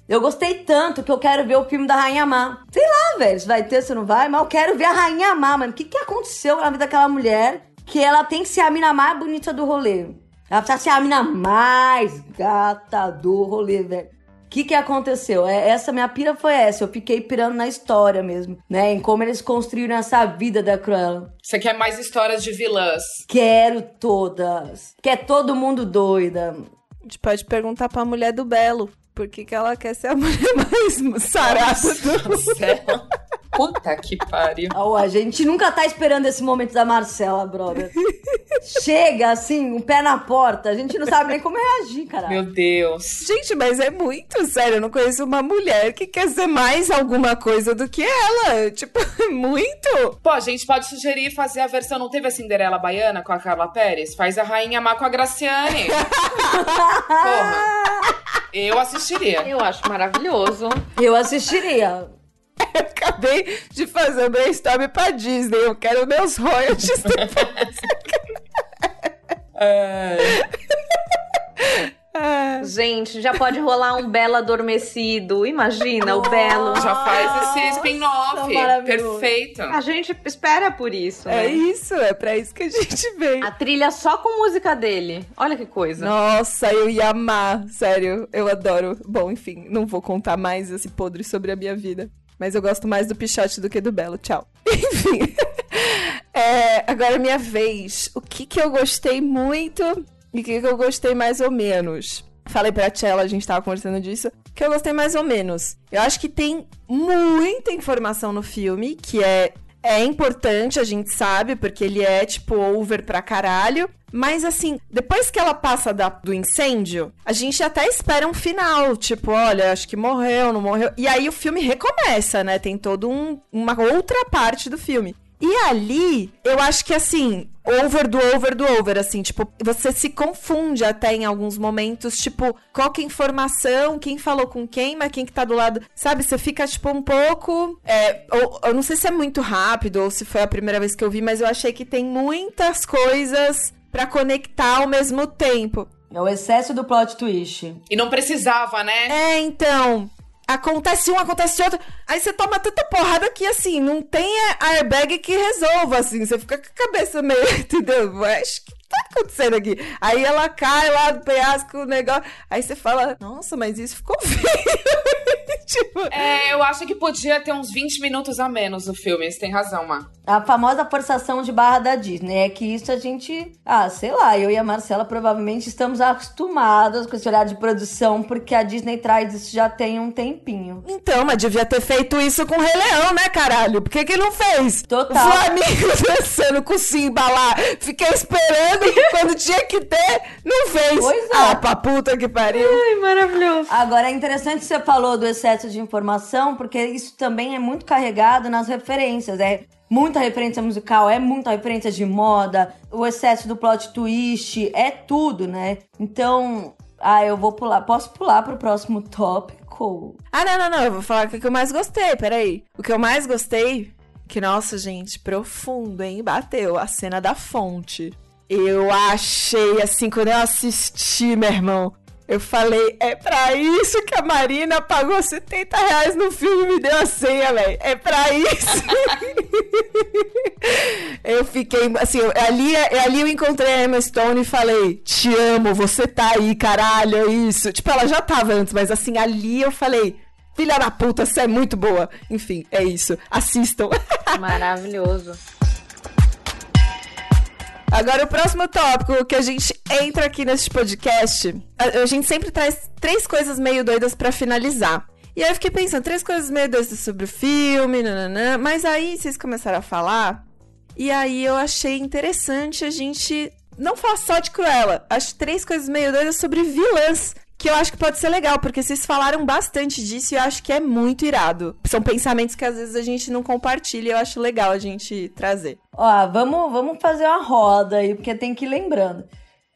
Eu gostei tanto que eu quero ver o filme da Rainha Má. Sei lá, velho, se vai ter, se não vai, mas eu quero ver a Rainha Má, mano. O que, que aconteceu na vida daquela mulher que ela tem que ser a mina mais bonita do rolê? Ela precisa ser a mina mais gata do rolê, velho. O que, que aconteceu? É, essa minha pira foi essa. Eu fiquei pirando na história mesmo, né? Em como eles construíram essa vida da Cruella. Você quer mais histórias de vilãs? Quero todas. Quer todo mundo doida. A gente pode perguntar pra mulher do Belo. Por que, que ela quer ser a mulher mais sarada do céu? Puta que pariu. Oh, a gente nunca tá esperando esse momento da Marcela, brother. Chega assim, um pé na porta, a gente não sabe nem como reagir, cara. Meu Deus. Gente, mas é muito sério. Eu não conheço uma mulher que quer ser mais alguma coisa do que ela. Tipo, muito. Pô, a gente pode sugerir fazer a versão. Não teve a Cinderela Baiana com a Carla Pérez? Faz a Rainha Má com a Graciane. Porra. Eu assistiria. Eu acho maravilhoso. Eu assistiria. Eu acabei de fazer o brainstorm pra Disney. Eu quero meus royalties depois. é... Gente, Já pode rolar um Belo adormecido. Imagina o Belo. Já faz esse spin-off. Perfeito. A gente espera por isso, É né? isso, é pra isso que a gente vem. A trilha só com música dele. Olha que coisa. Nossa, eu ia amar, sério, eu adoro. Bom, enfim, não vou contar mais esse podre sobre a minha vida. Mas eu gosto mais do Pichote do que do Belo. Tchau. Enfim. É, agora minha vez. O que que eu gostei muito e o que que eu gostei mais ou menos? Falei pra Tchela, a gente tava conversando disso, que eu gostei mais ou menos. Eu acho que tem muita informação no filme, que é, é importante, a gente sabe, porque ele é, tipo, over pra caralho. Mas assim, depois que ela passa da- do incêndio, a gente até espera um final. Tipo, olha, acho que morreu, não morreu. E aí o filme recomeça, né? Tem toda um, uma outra parte do filme. E ali, eu acho que assim, over do over do over, assim, tipo, você se confunde até em alguns momentos, tipo, qual que é a informação, quem falou com quem, mas quem que tá do lado, sabe? Você fica, tipo, um pouco. É, ou- eu não sei se é muito rápido ou se foi a primeira vez que eu vi, mas eu achei que tem muitas coisas pra conectar ao mesmo tempo. É o excesso do plot twist. E não precisava, né? É, então. Acontece um, acontece outro. Aí você toma tanta porrada que, assim, não tem airbag que resolva, assim. Você fica com a cabeça meio, entendeu? Acho que tá acontecendo aqui. Aí ela cai lá do penhasco, o negócio. Aí você fala, nossa, mas isso ficou feio. Tipo. É, eu acho que podia ter uns 20 minutos a menos no filme. Você tem razão, Má. A famosa forçação de barra da Disney. É que isso a gente. Ah, sei lá, eu e a Marcela provavelmente estamos acostumadas com esse olhar de produção, porque a Disney traz isso já tem um tempinho. Então, mas devia ter feito isso com o Rei Leão, né, caralho? Por que que não fez? Total. O Flamengo dançando com o Simba lá. Fiquei esperando quando tinha que ter, não fez. Pois é. Ah, pra puta que pariu. Ai, maravilhoso. Agora é interessante que você falou do excesso de informação, porque isso também é muito carregado nas referências. É muita referência musical, é muita referência de moda, o excesso do plot twist, é tudo, né? Então, ah, eu vou pular. Posso pular pro próximo tópico? Ah, não, não, não. Eu vou falar o que eu mais gostei, peraí. O que eu mais gostei, que, nossa, gente, profundo, hein? Bateu a cena da fonte. Eu achei, assim, quando eu assisti, meu irmão, eu falei, é pra isso que a Marina pagou 70 reais no filme e me deu a senha, velho. É pra isso. eu fiquei, assim, eu- ali, ali eu encontrei a Emma Stone e falei, te amo, você tá aí, caralho, é isso. Tipo, ela já tava antes, mas assim, ali eu falei, filha da puta, você é muito boa. Enfim, é isso. Assistam. Maravilhoso. Agora, o próximo tópico que a gente entra aqui nesse podcast, a, a gente sempre traz três coisas meio doidas pra finalizar. E aí eu fiquei pensando, três coisas meio doidas sobre o filme, nananã, mas aí vocês começaram a falar, e aí eu achei interessante a gente não falar só de Cruella, acho três coisas meio doidas sobre vilãs, que eu acho que pode ser legal, porque vocês falaram bastante disso e eu acho que é muito irado. São pensamentos que às vezes a gente não compartilha e eu acho legal a gente trazer. Ó, vamos, vamos fazer uma roda aí, porque tem que ir lembrando.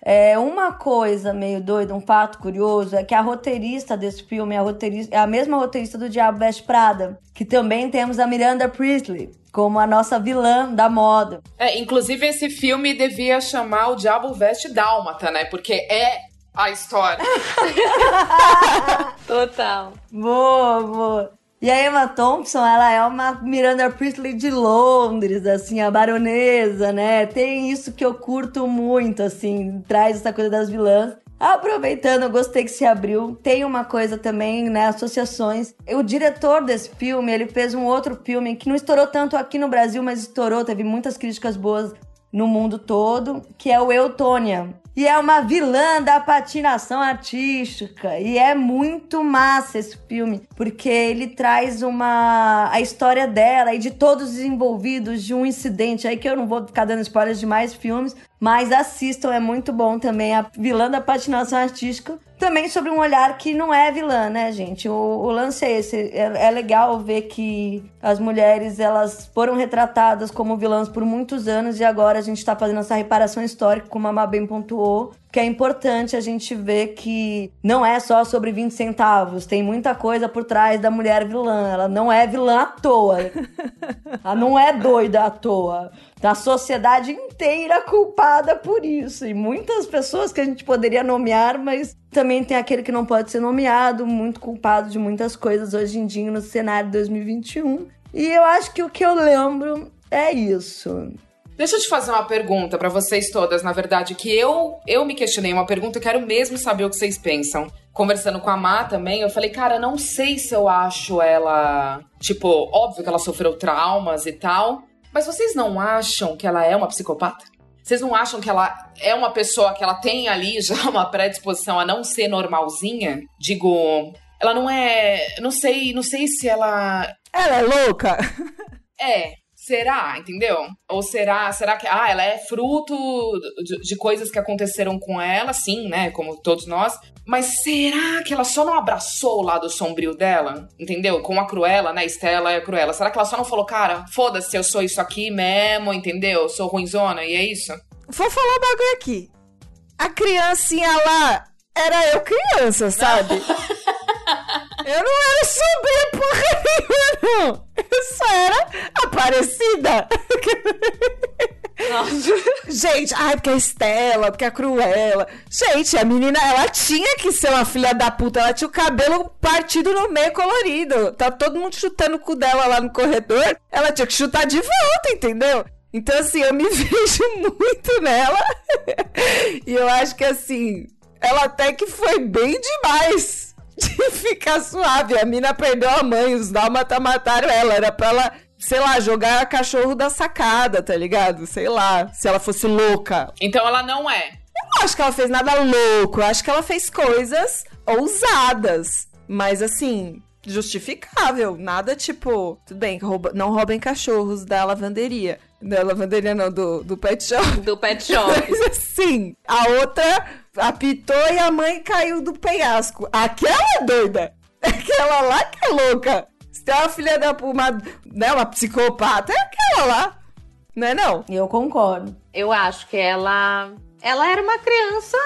É, uma coisa meio doida, um fato curioso, é que a roteirista desse filme é a, roteirista, é a mesma roteirista do Diabo Veste Prada, que também temos a Miranda Priestley como a nossa vilã da moda. É, inclusive, esse filme devia chamar O Diabo Veste Dálmata, né? Porque é a história. Total. Boa, boa. E a Emma Thompson, ela é uma Miranda Priestley de Londres, assim, a baronesa, né? Tem isso que eu curto muito, assim, traz essa coisa das vilãs. Aproveitando, eu gostei que se abriu. Tem uma coisa também, né? Associações. O diretor desse filme, ele fez um outro filme que não estourou tanto aqui no Brasil, mas estourou, teve muitas críticas boas no mundo todo, que é o Eutônia. E é uma vilã da patinação artística. E é muito massa esse filme, porque ele traz uma a história dela e de todos os envolvidos de um incidente aí que eu não vou ficar dando spoilers de mais filmes, mas assistam, é muito bom também a vilã da patinação artística. Também sobre um olhar que não é vilã, né, gente? O, o lance é esse. É, é legal ver que as mulheres elas foram retratadas como vilãs por muitos anos e agora a gente tá fazendo essa reparação histórica, como a Má bem pontuou. Que é importante a gente ver que não é só sobre 20 centavos, tem muita coisa por trás da mulher vilã. Ela não é vilã à toa. ela não é doida à toa. A sociedade inteira culpada por isso. E muitas pessoas que a gente poderia nomear, mas também tem aquele que não pode ser nomeado, muito culpado de muitas coisas hoje em dia no cenário 2021. E eu acho que o que eu lembro é isso. Deixa eu te fazer uma pergunta para vocês todas, na verdade, que eu eu me questionei uma pergunta, eu quero mesmo saber o que vocês pensam. Conversando com a Má também, eu falei, cara, não sei se eu acho ela, tipo, óbvio que ela sofreu traumas e tal, mas vocês não acham que ela é uma psicopata? Vocês não acham que ela é uma pessoa que ela tem ali já uma predisposição a não ser normalzinha? Digo, ela não é, não sei, não sei se ela Ela é louca? é, Será, entendeu? Ou será, será que ah, ela é fruto de, de, coisas que aconteceram com ela, sim, né, como todos nós, mas será que ela só não abraçou o lado sombrio dela? Entendeu? Com a Cruella, né? Estela é a Cruella. Será que ela só não falou, cara, foda-se, eu sou isso aqui mesmo, entendeu? Eu sou ruinzona e é isso? Vou falar um bagulho aqui. A criancinha lá era eu criança, sabe? Eu não era sobrinha aparecida. Nossa. Gente, ai, porque a Estela, porque a Cruella. Gente, a menina, ela tinha que ser uma filha da puta. Ela tinha o cabelo partido no meio colorido. Tá todo mundo chutando o cu dela lá no corredor. Ela tinha que chutar de volta, entendeu? Então, assim, eu me vejo muito nela. e eu acho que, assim, ela até que foi bem demais de ficar suave. A mina perdeu a mãe, os dálmata mataram ela. Era pra ela, sei lá, jogar cachorro da sacada, tá ligado? Sei lá, se ela fosse louca. Então ela não é. Eu não acho que ela fez nada louco. Eu acho que ela fez coisas ousadas. Mas assim, justificável. Nada tipo, tudo bem, rouba, não roubem cachorros da lavanderia. Da lavanderia não, do, do pet shop. Do pet shop. Mas assim, a outra apitou e a mãe caiu do penhasco. Aquela é doida. Aquela lá que é louca. Tem uma filha da uma, né, uma psicopata, é aquela lá. Não é não? Eu concordo. Eu acho que ela ela era uma criança.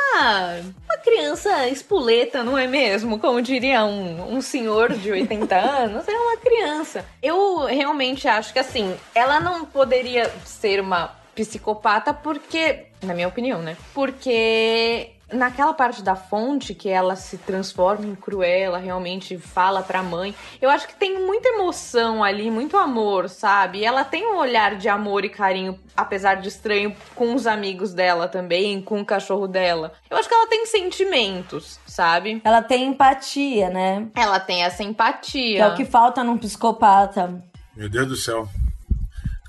Uma criança espoleta, não é mesmo? Como diria um, um senhor de 80 anos, é uma criança. Eu realmente acho que assim, ela não poderia ser uma psicopata porque. Na minha opinião, né? Porque naquela parte da fonte que ela se transforma em cruela, realmente fala pra mãe. Eu acho que tem muita emoção ali, muito amor, sabe? E ela tem um olhar de amor e carinho, apesar de estranho, com os amigos dela também, com o cachorro dela. Eu acho que ela tem sentimentos, sabe? Ela tem empatia, né? Ela tem essa empatia. Que é o que falta num psicopata. Meu Deus do céu.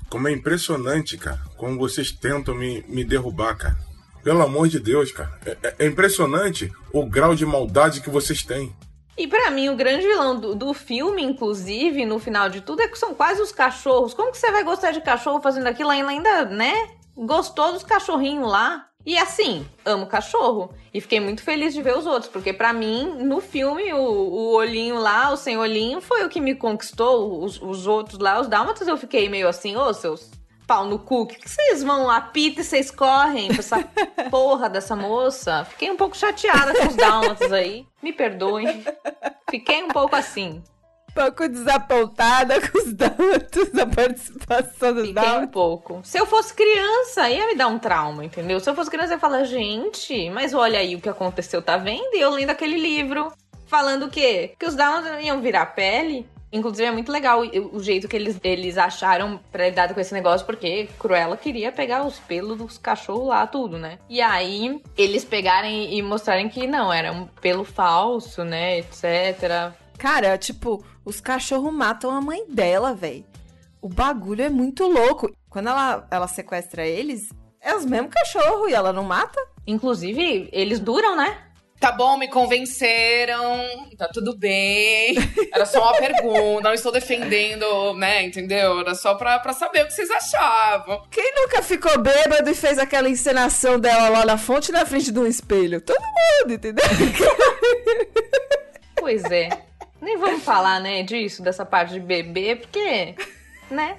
Como é impressionante, cara. Como vocês tentam me, me derrubar, cara. Pelo amor de Deus, cara. É, é, é impressionante o grau de maldade que vocês têm. E para mim, o grande vilão do, do, filme, inclusive, no final de tudo, é que são quase os cachorros. Como que você vai gostar de cachorro fazendo aquilo ainda, né? Gostou dos cachorrinhos lá? E assim, amo cachorro. E fiquei muito feliz de ver os outros, porque para mim, no filme, o, o, olhinho lá, o sem olhinho, foi o que me conquistou. Os, os outros lá, os dálmatas, eu fiquei meio assim, ô, oh, seus pau no cu. Que, vocês vão lá, pita e vocês correm pra essa porra dessa moça? Fiquei um pouco chateada com os dálmatas aí. Me perdoem. Fiquei um pouco assim. Um pouco desapontada com os dálmatas, a participação dos Fiquei um pouco. Se eu fosse criança, ia me dar um trauma, entendeu? Se eu fosse criança, eu ia falar, gente, mas olha aí o que aconteceu, tá vendo? E eu lendo aquele livro, falando o quê? Que os dálmatas iam virar pele. Inclusive, é muito legal o, jeito que eles, eles acharam pra lidar com esse negócio, porque Cruella queria pegar os pelos dos cachorros lá, tudo, né? E aí, eles pegarem e mostrarem que não, era um pelo falso, né, etc. Cara, tipo, os cachorros matam a mãe dela, velho. O bagulho é muito louco. Quando ela, ela sequestra eles, é os mesmos cachorros e ela não mata. Inclusive, eles duram, né? Tá bom, me convenceram, tá tudo bem. Era só uma pergunta, não estou defendendo, né, entendeu? Era só pra, pra saber o que vocês achavam. Quem nunca ficou bêbado e fez aquela encenação dela lá na fonte na frente de um espelho? Todo mundo, entendeu? Pois é. Nem vamos falar, né, disso, dessa parte de bebê, porque, né?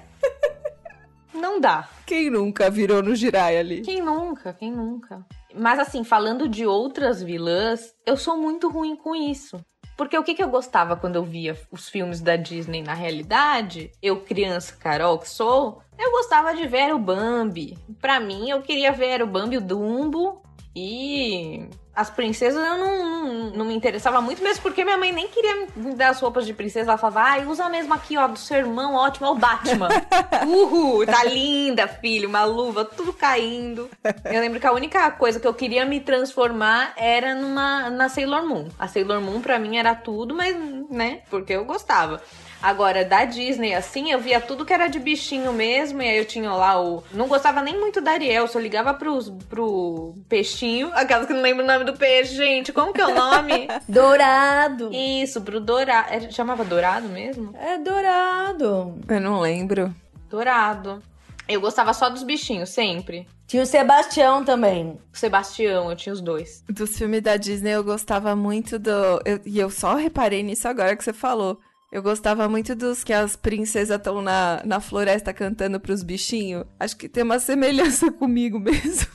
Não dá. Quem nunca virou no girai ali? Quem nunca? Quem nunca? Mas assim, falando de outras vilãs, eu sou muito ruim com isso. Porque o que, que eu gostava quando eu via os filmes da Disney na realidade? Eu, criança Carol que sou, eu gostava de ver o Bambi. Pra mim, eu queria ver o Bambi, o Dumbo e as princesas eu não, não, não, me interessava muito, mesmo porque minha mãe nem queria me dar as roupas de princesa. Ela falava, ai, usa mesmo aqui, ó, do seu irmão, ótimo, é o Batman. Uhul, tá linda, filho, uma luva, tudo caindo. Eu lembro que a única coisa que eu queria me transformar era numa na Sailor Moon. A Sailor Moon pra mim era tudo, mas, né, porque eu gostava. Agora, da Disney, assim, eu via tudo que era de bichinho mesmo, e aí eu tinha lá o. Não gostava nem muito da Ariel, só ligava pros, pro peixinho. Aquelas que não lembro o nome do peixe, gente. Como que é o nome? Dourado. Isso, pro Dourado. É, chamava Dourado mesmo? É Dourado. Eu não lembro. Dourado. Eu gostava só dos bichinhos, sempre. Tinha o Sebastião também. O Sebastião, eu tinha os dois. Dos filmes da Disney eu gostava muito do. eu- e eu só reparei nisso agora que você falou. Eu gostava muito dos que as princesas estão na, na floresta cantando pros bichinhos. Acho que tem uma semelhança comigo mesmo.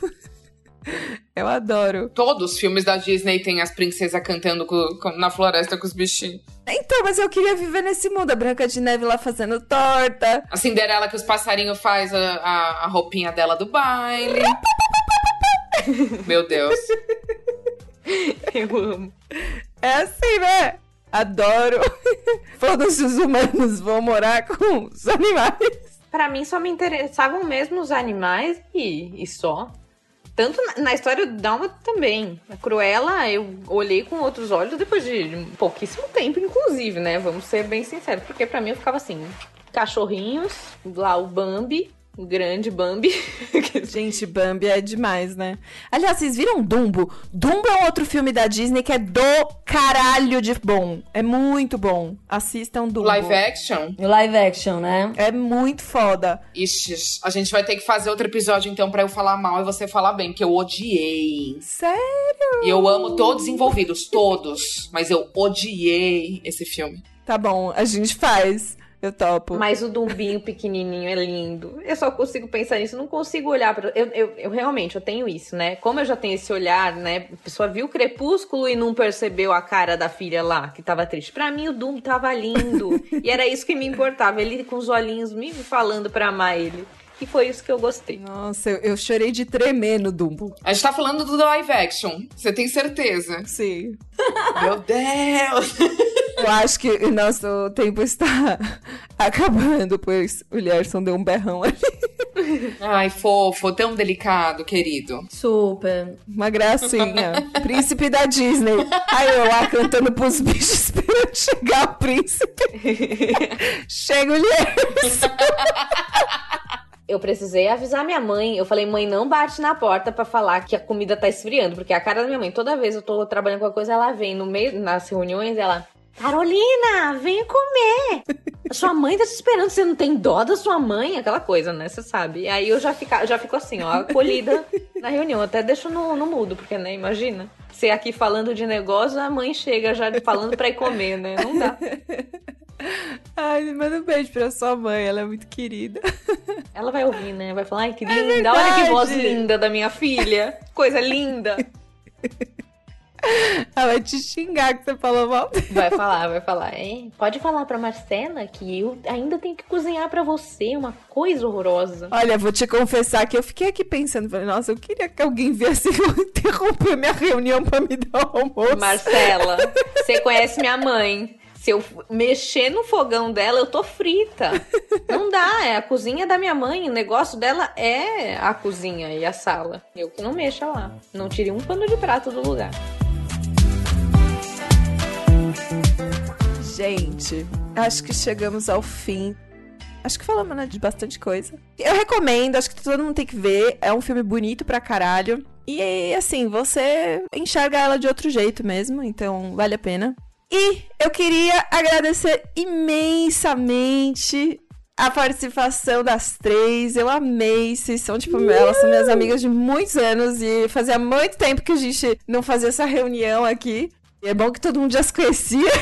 Eu adoro. Todos os filmes da Disney tem as princesas cantando com- com- na floresta com os bichinhos. Então, mas eu queria viver nesse mundo. A Branca de Neve lá fazendo torta. A Cinderela que os passarinhos faz a, a, a roupinha dela do baile. Meu Deus. Eu amo. É assim, né? Adoro. Foda-se os humanos vão morar com os animais. Pra mim só me interessavam mesmo os animais e, e só. Tanto na, na história do Dálmata também. A Cruella eu olhei com outros olhos depois de pouquíssimo tempo, inclusive, né? Vamos ser bem sinceros. Porque pra mim eu ficava assim: cachorrinhos, lá o Bambi, grande Bambi. Gente, Bambi é demais, né? Aliás, vocês viram Dumbo? Dumbo é um outro filme da Disney que é do caralho de bom. É muito bom. Assistam Dumbo. Live action? O live action, né? É muito foda. Ixi, a gente vai ter que fazer outro episódio então pra eu falar mal e você falar bem, que eu odiei. Sério? E eu amo todos envolvidos, todos. Mas eu odiei esse filme. Tá bom, a gente faz. Eu topo. Mas o Dumbinho pequenininho é lindo. Eu só consigo pensar nisso, não consigo olhar para eu, eu, eu realmente eu tenho isso, né? Como eu já tenho esse olhar, né? A pessoa viu o crepúsculo e não percebeu a cara da filha lá, que tava triste. Pra mim o Dumbo tava lindo. e era isso que me importava, ele com os olhinhos me falando pra amar ele. E foi isso que eu gostei. Nossa, eu, eu chorei de tremer no Dumbo. A gente tá falando do live action. Você tem certeza? Sim. Meu Deus! Eu acho que o nosso tempo está acabando, pois o Lierson deu um berrão ali. Ai, fofo, tão delicado, querido. Super. Uma gracinha. príncipe da Disney. Aí eu lá cantando pros bichos esperando chegar o príncipe. Chega o Lierson. Eu precisei avisar minha mãe. Eu falei, mãe, não bate na porta pra falar que a comida tá esfriando. Porque a cara da minha mãe, toda vez eu tô trabalhando com alguma coisa, ela vem no meio, nas reuniões, ela. Carolina, vem comer! A sua mãe tá te esperando, você não tem dó da sua mãe? Aquela coisa, né? Você sabe. E aí eu já, fica, já fico assim, ó, acolhida na reunião. Até deixo no, no mudo, porque, né, imagina. Você aqui falando de negócio, a mãe chega já falando pra ir comer, né? Não dá. Ai, manda um beijo pra sua mãe, ela é muito querida. Ela vai ouvir, né? Vai falar, ai, que linda, olha que voz linda da minha filha. Coisa linda. Ela vai te xingar que você falou mal. Vai falar, vai falar. É, pode falar pra Marcela que eu ainda tenho que cozinhar pra você, uma coisa horrorosa. Olha, vou te confessar que eu fiquei aqui pensando, falei, nossa, eu queria que alguém viesse interromper minha reunião pra me dar o almoço. Marcela, você conhece minha mãe. Se eu mexer no fogão dela, eu tô frita. Não dá, é a cozinha da minha mãe. O negócio dela é a cozinha e a sala. Eu que não mexa lá. Não tire um pano de prato do lugar. Gente, acho que chegamos ao fim. Acho que falamos né, de bastante coisa. Eu recomendo, acho que todo mundo tem que ver. É um filme bonito pra caralho. E assim, você enxerga ela de outro jeito mesmo, então vale a pena. E eu queria agradecer imensamente a participação das três. Eu amei. Vocês são, tipo, elas são minhas amigas de muitos anos e fazia muito tempo que a gente não fazia essa reunião aqui. E é bom que todo mundo já se conhecia.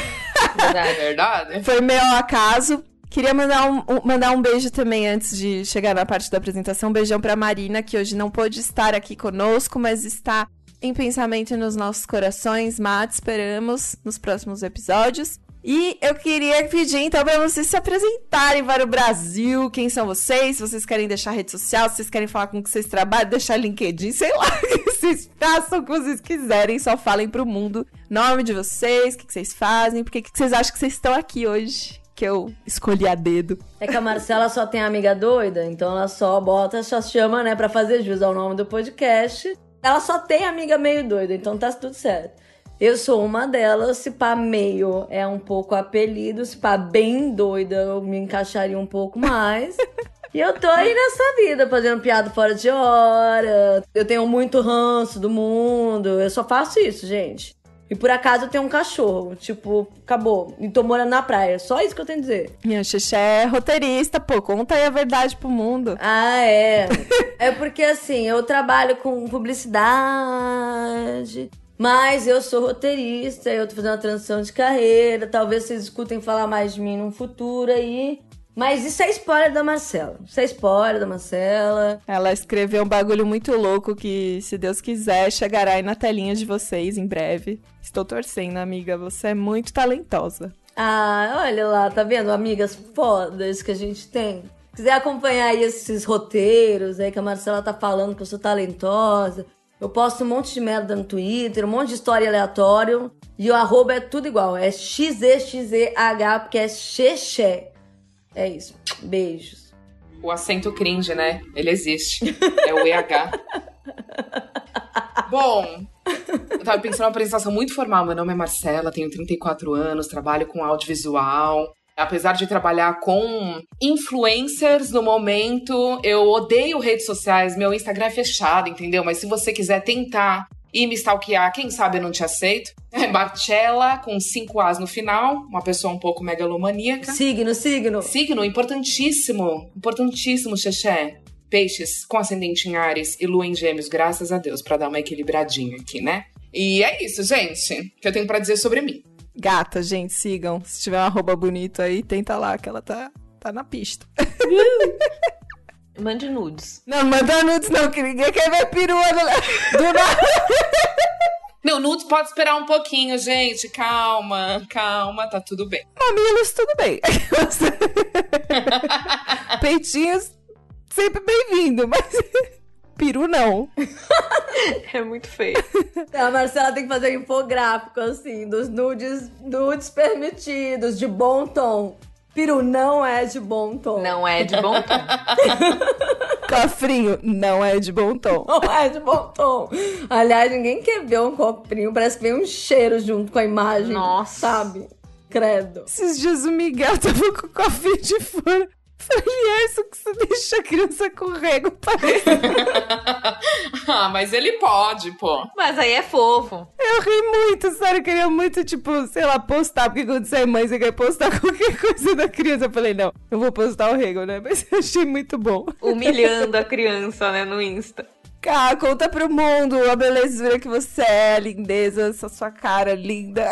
É Verdade. verdade? Foi meio ao acaso. Queria mandar um, um- mandar um beijo também antes de chegar na parte da apresentação. Um beijão pra Marina, que hoje não pôde estar aqui conosco, mas está em pensamento nos nossos corações. Mate, esperamos nos próximos episódios. E eu queria pedir então para vocês se apresentarem para o Brasil. Quem são vocês? Se vocês querem deixar rede social, se vocês querem falar com que vocês trabalham, deixar LinkedIn, sei lá, o que vocês façam o que vocês quiserem, só falem pro mundo nome de vocês, o que que vocês fazem, por que vocês acham que vocês estão aqui hoje? Que eu escolhi a dedo. É que a Marcela só tem amiga doida, então ela só bota, só chama, né, pra fazer jus ao nome do podcast. Ela só tem amiga meio doida, então tá tudo certo. Eu sou uma delas, se pá meio é um pouco apelido, se pá bem doida eu me encaixaria um pouco mais. E eu tô aí nessa vida, fazendo piada fora de hora. Eu tenho muito ranço do mundo. Eu só faço isso, gente. E por acaso eu tenho um cachorro. Tipo, acabou. E tô morando na praia. Só isso que eu tenho a dizer. Minha Xexé é roteirista, pô, conta aí a verdade pro mundo. Ah, é. é porque assim, eu trabalho com publicidade. Mas eu sou roteirista, eu tô fazendo uma transição de carreira. Talvez vocês escutem falar mais de mim no futuro aí. Mas isso é spoiler da Marcela. Isso é spoiler da Marcela. Ela escreveu um bagulho muito louco que, se Deus quiser, chegará aí na telinha de vocês em breve. Estou torcendo, amiga. Você é muito talentosa. Ah, olha lá, tá vendo? Amigas fodas que a gente tem. Quiser acompanhar aí esses roteiros aí que a Marcela tá falando que eu sou talentosa. Eu posto um monte de merda no Twitter, um monte de história aleatório. E o arroba é tudo igual. É XZXZH, porque é xexé. É isso. Beijos. O acento cringe, né? Ele existe. É o EH. Bom, eu tava pensando numa apresentação muito formal. Meu nome é Marcela, tenho 34 anos, trabalho com audiovisual. Apesar de trabalhar com influencers no momento, eu odeio redes sociais. Meu Instagram é fechado, entendeu? Mas se você quiser tentar e me stalkear, quem sabe eu não te aceito. É Marcella, com cinco As no final, uma pessoa um pouco megalomaníaca. Signo, signo. Signo, importantíssimo. Importantíssimo, Xexé. Peixes com ascendente em Ares e lua em Gêmeos, graças a Deus, pra dar uma equilibradinha aqui, né? E é isso, gente, que eu tenho pra dizer sobre mim. Gata, gente, sigam. Se tiver um arroba bonito aí, tenta lá, que ela tá, tá na pista. Mande nudes. Não, manda nudes não, que ninguém quer ver perua do, do nada. Não, nudes pode esperar um pouquinho, gente. Calma, calma, tá tudo bem. Mamilos, tudo bem. Peitinhos, sempre bem-vindo, mas peru não. É muito feio. A Marcela tem que fazer um infográfico, assim, dos nudes, nudes permitidos, de bom tom. Peru não é de bom tom. Não é de bom tom. Cofrinho não é de bom tom. Não é de bom tom. Aliás, ninguém quer ver um coprinho. Parece que vem um cheiro junto com a imagem. Nossa. Sabe? Credo. Esses dias o Miguel tava com o cofrinho de fora. Falei, é isso que você deixa a criança com rego parece. ah, mas ele pode, pô. Mas aí é fofo. Eu ri muito, sério, eu queria muito, tipo, sei lá, postar, porque quando você é mãe, você quer postar qualquer coisa da criança. Eu falei, não, eu vou postar o rego, né? Mas eu achei muito bom. Humilhando a criança, né, no Insta. Cá, conta pro mundo a belezura que você é, a lindeza, essa sua cara linda.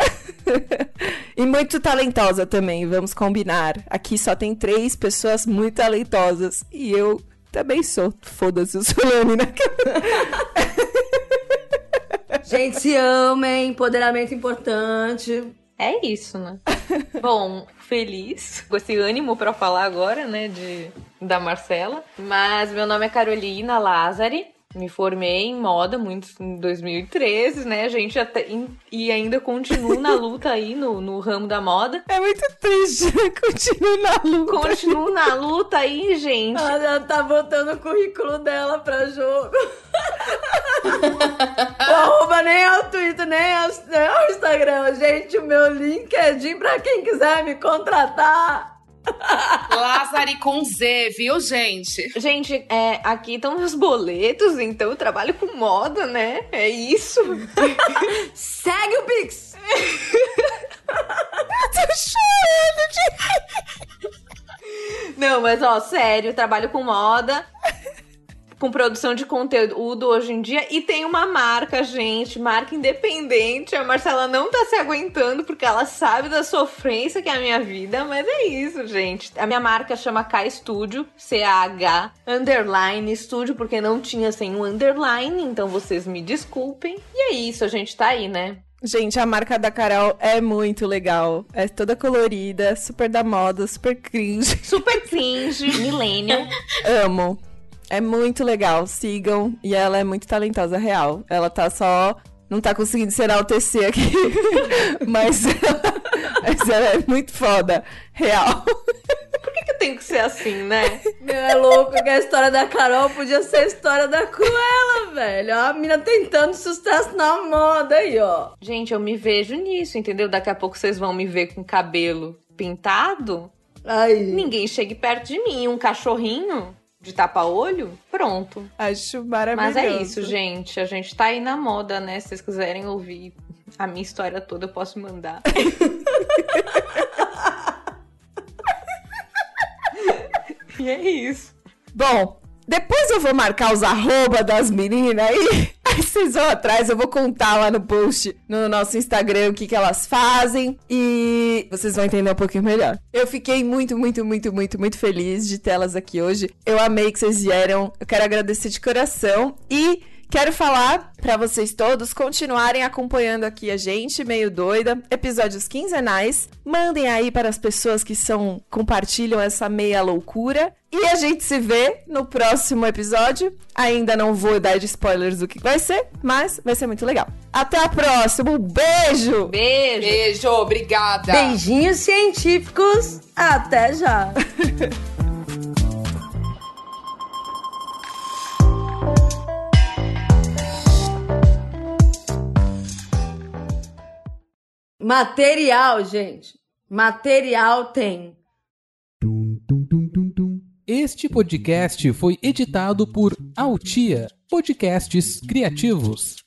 e muito talentosa também, vamos combinar. Aqui só tem três pessoas muito talentosas. E eu também sou. Foda-se, eu sou Leonina. Gente, se amem. Empoderamento importante. É isso, né? Bom, feliz com esse ânimo pra falar agora, né, de da Marcela. Mas meu nome é Carolina Lázari. Me formei em moda muito em 2013, né, gente? Até, e ainda continuo na luta aí no, no ramo da moda. É muito triste? Continuo na luta. Continuo na luta aí, gente. Ela tá botando o currículo dela pra jogo. o arroba nem é o Twitter, nem é o, nem é o Instagram. Gente, o meu LinkedIn pra quem quiser me contratar. Lázari com Z, viu, gente? Gente, é, aqui estão os boletos, então eu trabalho com moda, né? É isso. Segue o Pix. Não, mas ó, sério, trabalho com moda. Com produção de conteúdo hoje em dia e tem uma marca, gente, marca independente. A Marcela não tá se aguentando porque ela sabe da sofrência que é a minha vida, mas é isso, gente. A minha marca chama K Studio, C-A-H, underline Studio, porque não tinha sem um underline, então vocês me desculpem. E é isso, a gente tá aí, né? Gente, a marca da Carol é muito legal. É toda colorida, super da moda, super cringe. Super cringe, millennial. Amo. É muito legal. Sigam. E ela é muito talentosa, real. Ela tá só. Não tá conseguindo ser TC aqui. mas, mas ela é muito foda. Real. Por que, que tem que ser assim, né? Meu, é louco que a história da Carol podia ser a história da Cruella, velho. Ó, a mina tentando sucesso na moda aí, ó. Gente, eu me vejo nisso, entendeu? Daqui a pouco vocês vão me ver com cabelo pintado. Ai. Ninguém chegue perto de mim. Um cachorrinho de tapa-olho, pronto. Acho maravilhoso. Mas é isso, gente. A gente tá aí na moda, né? Se vocês quiserem ouvir a minha história toda, eu posso mandar. e é isso. Bom, depois eu vou marcar os arroba das meninas aí. Vocês vão atrás, eu vou contar lá no post no nosso Instagram o que, que elas fazem e vocês vão entender um pouquinho melhor. Eu fiquei muito, muito, muito, muito, muito feliz de tê-las aqui hoje. Eu amei que vocês vieram. Eu quero agradecer de coração e Quero falar para vocês todos continuarem acompanhando aqui a gente, meio doida, episódios quinzenais. Mandem aí para as pessoas que são compartilham essa meia loucura. E a gente se vê no próximo episódio. Ainda não vou dar de spoilers do que vai ser, mas vai ser muito legal. Até a próxima. Um beijo. Beijo. Beijo, obrigada. Beijinhos científicos. Até já. Material, gente. Material tem. Este podcast foi editado por Altia Podcasts Criativos.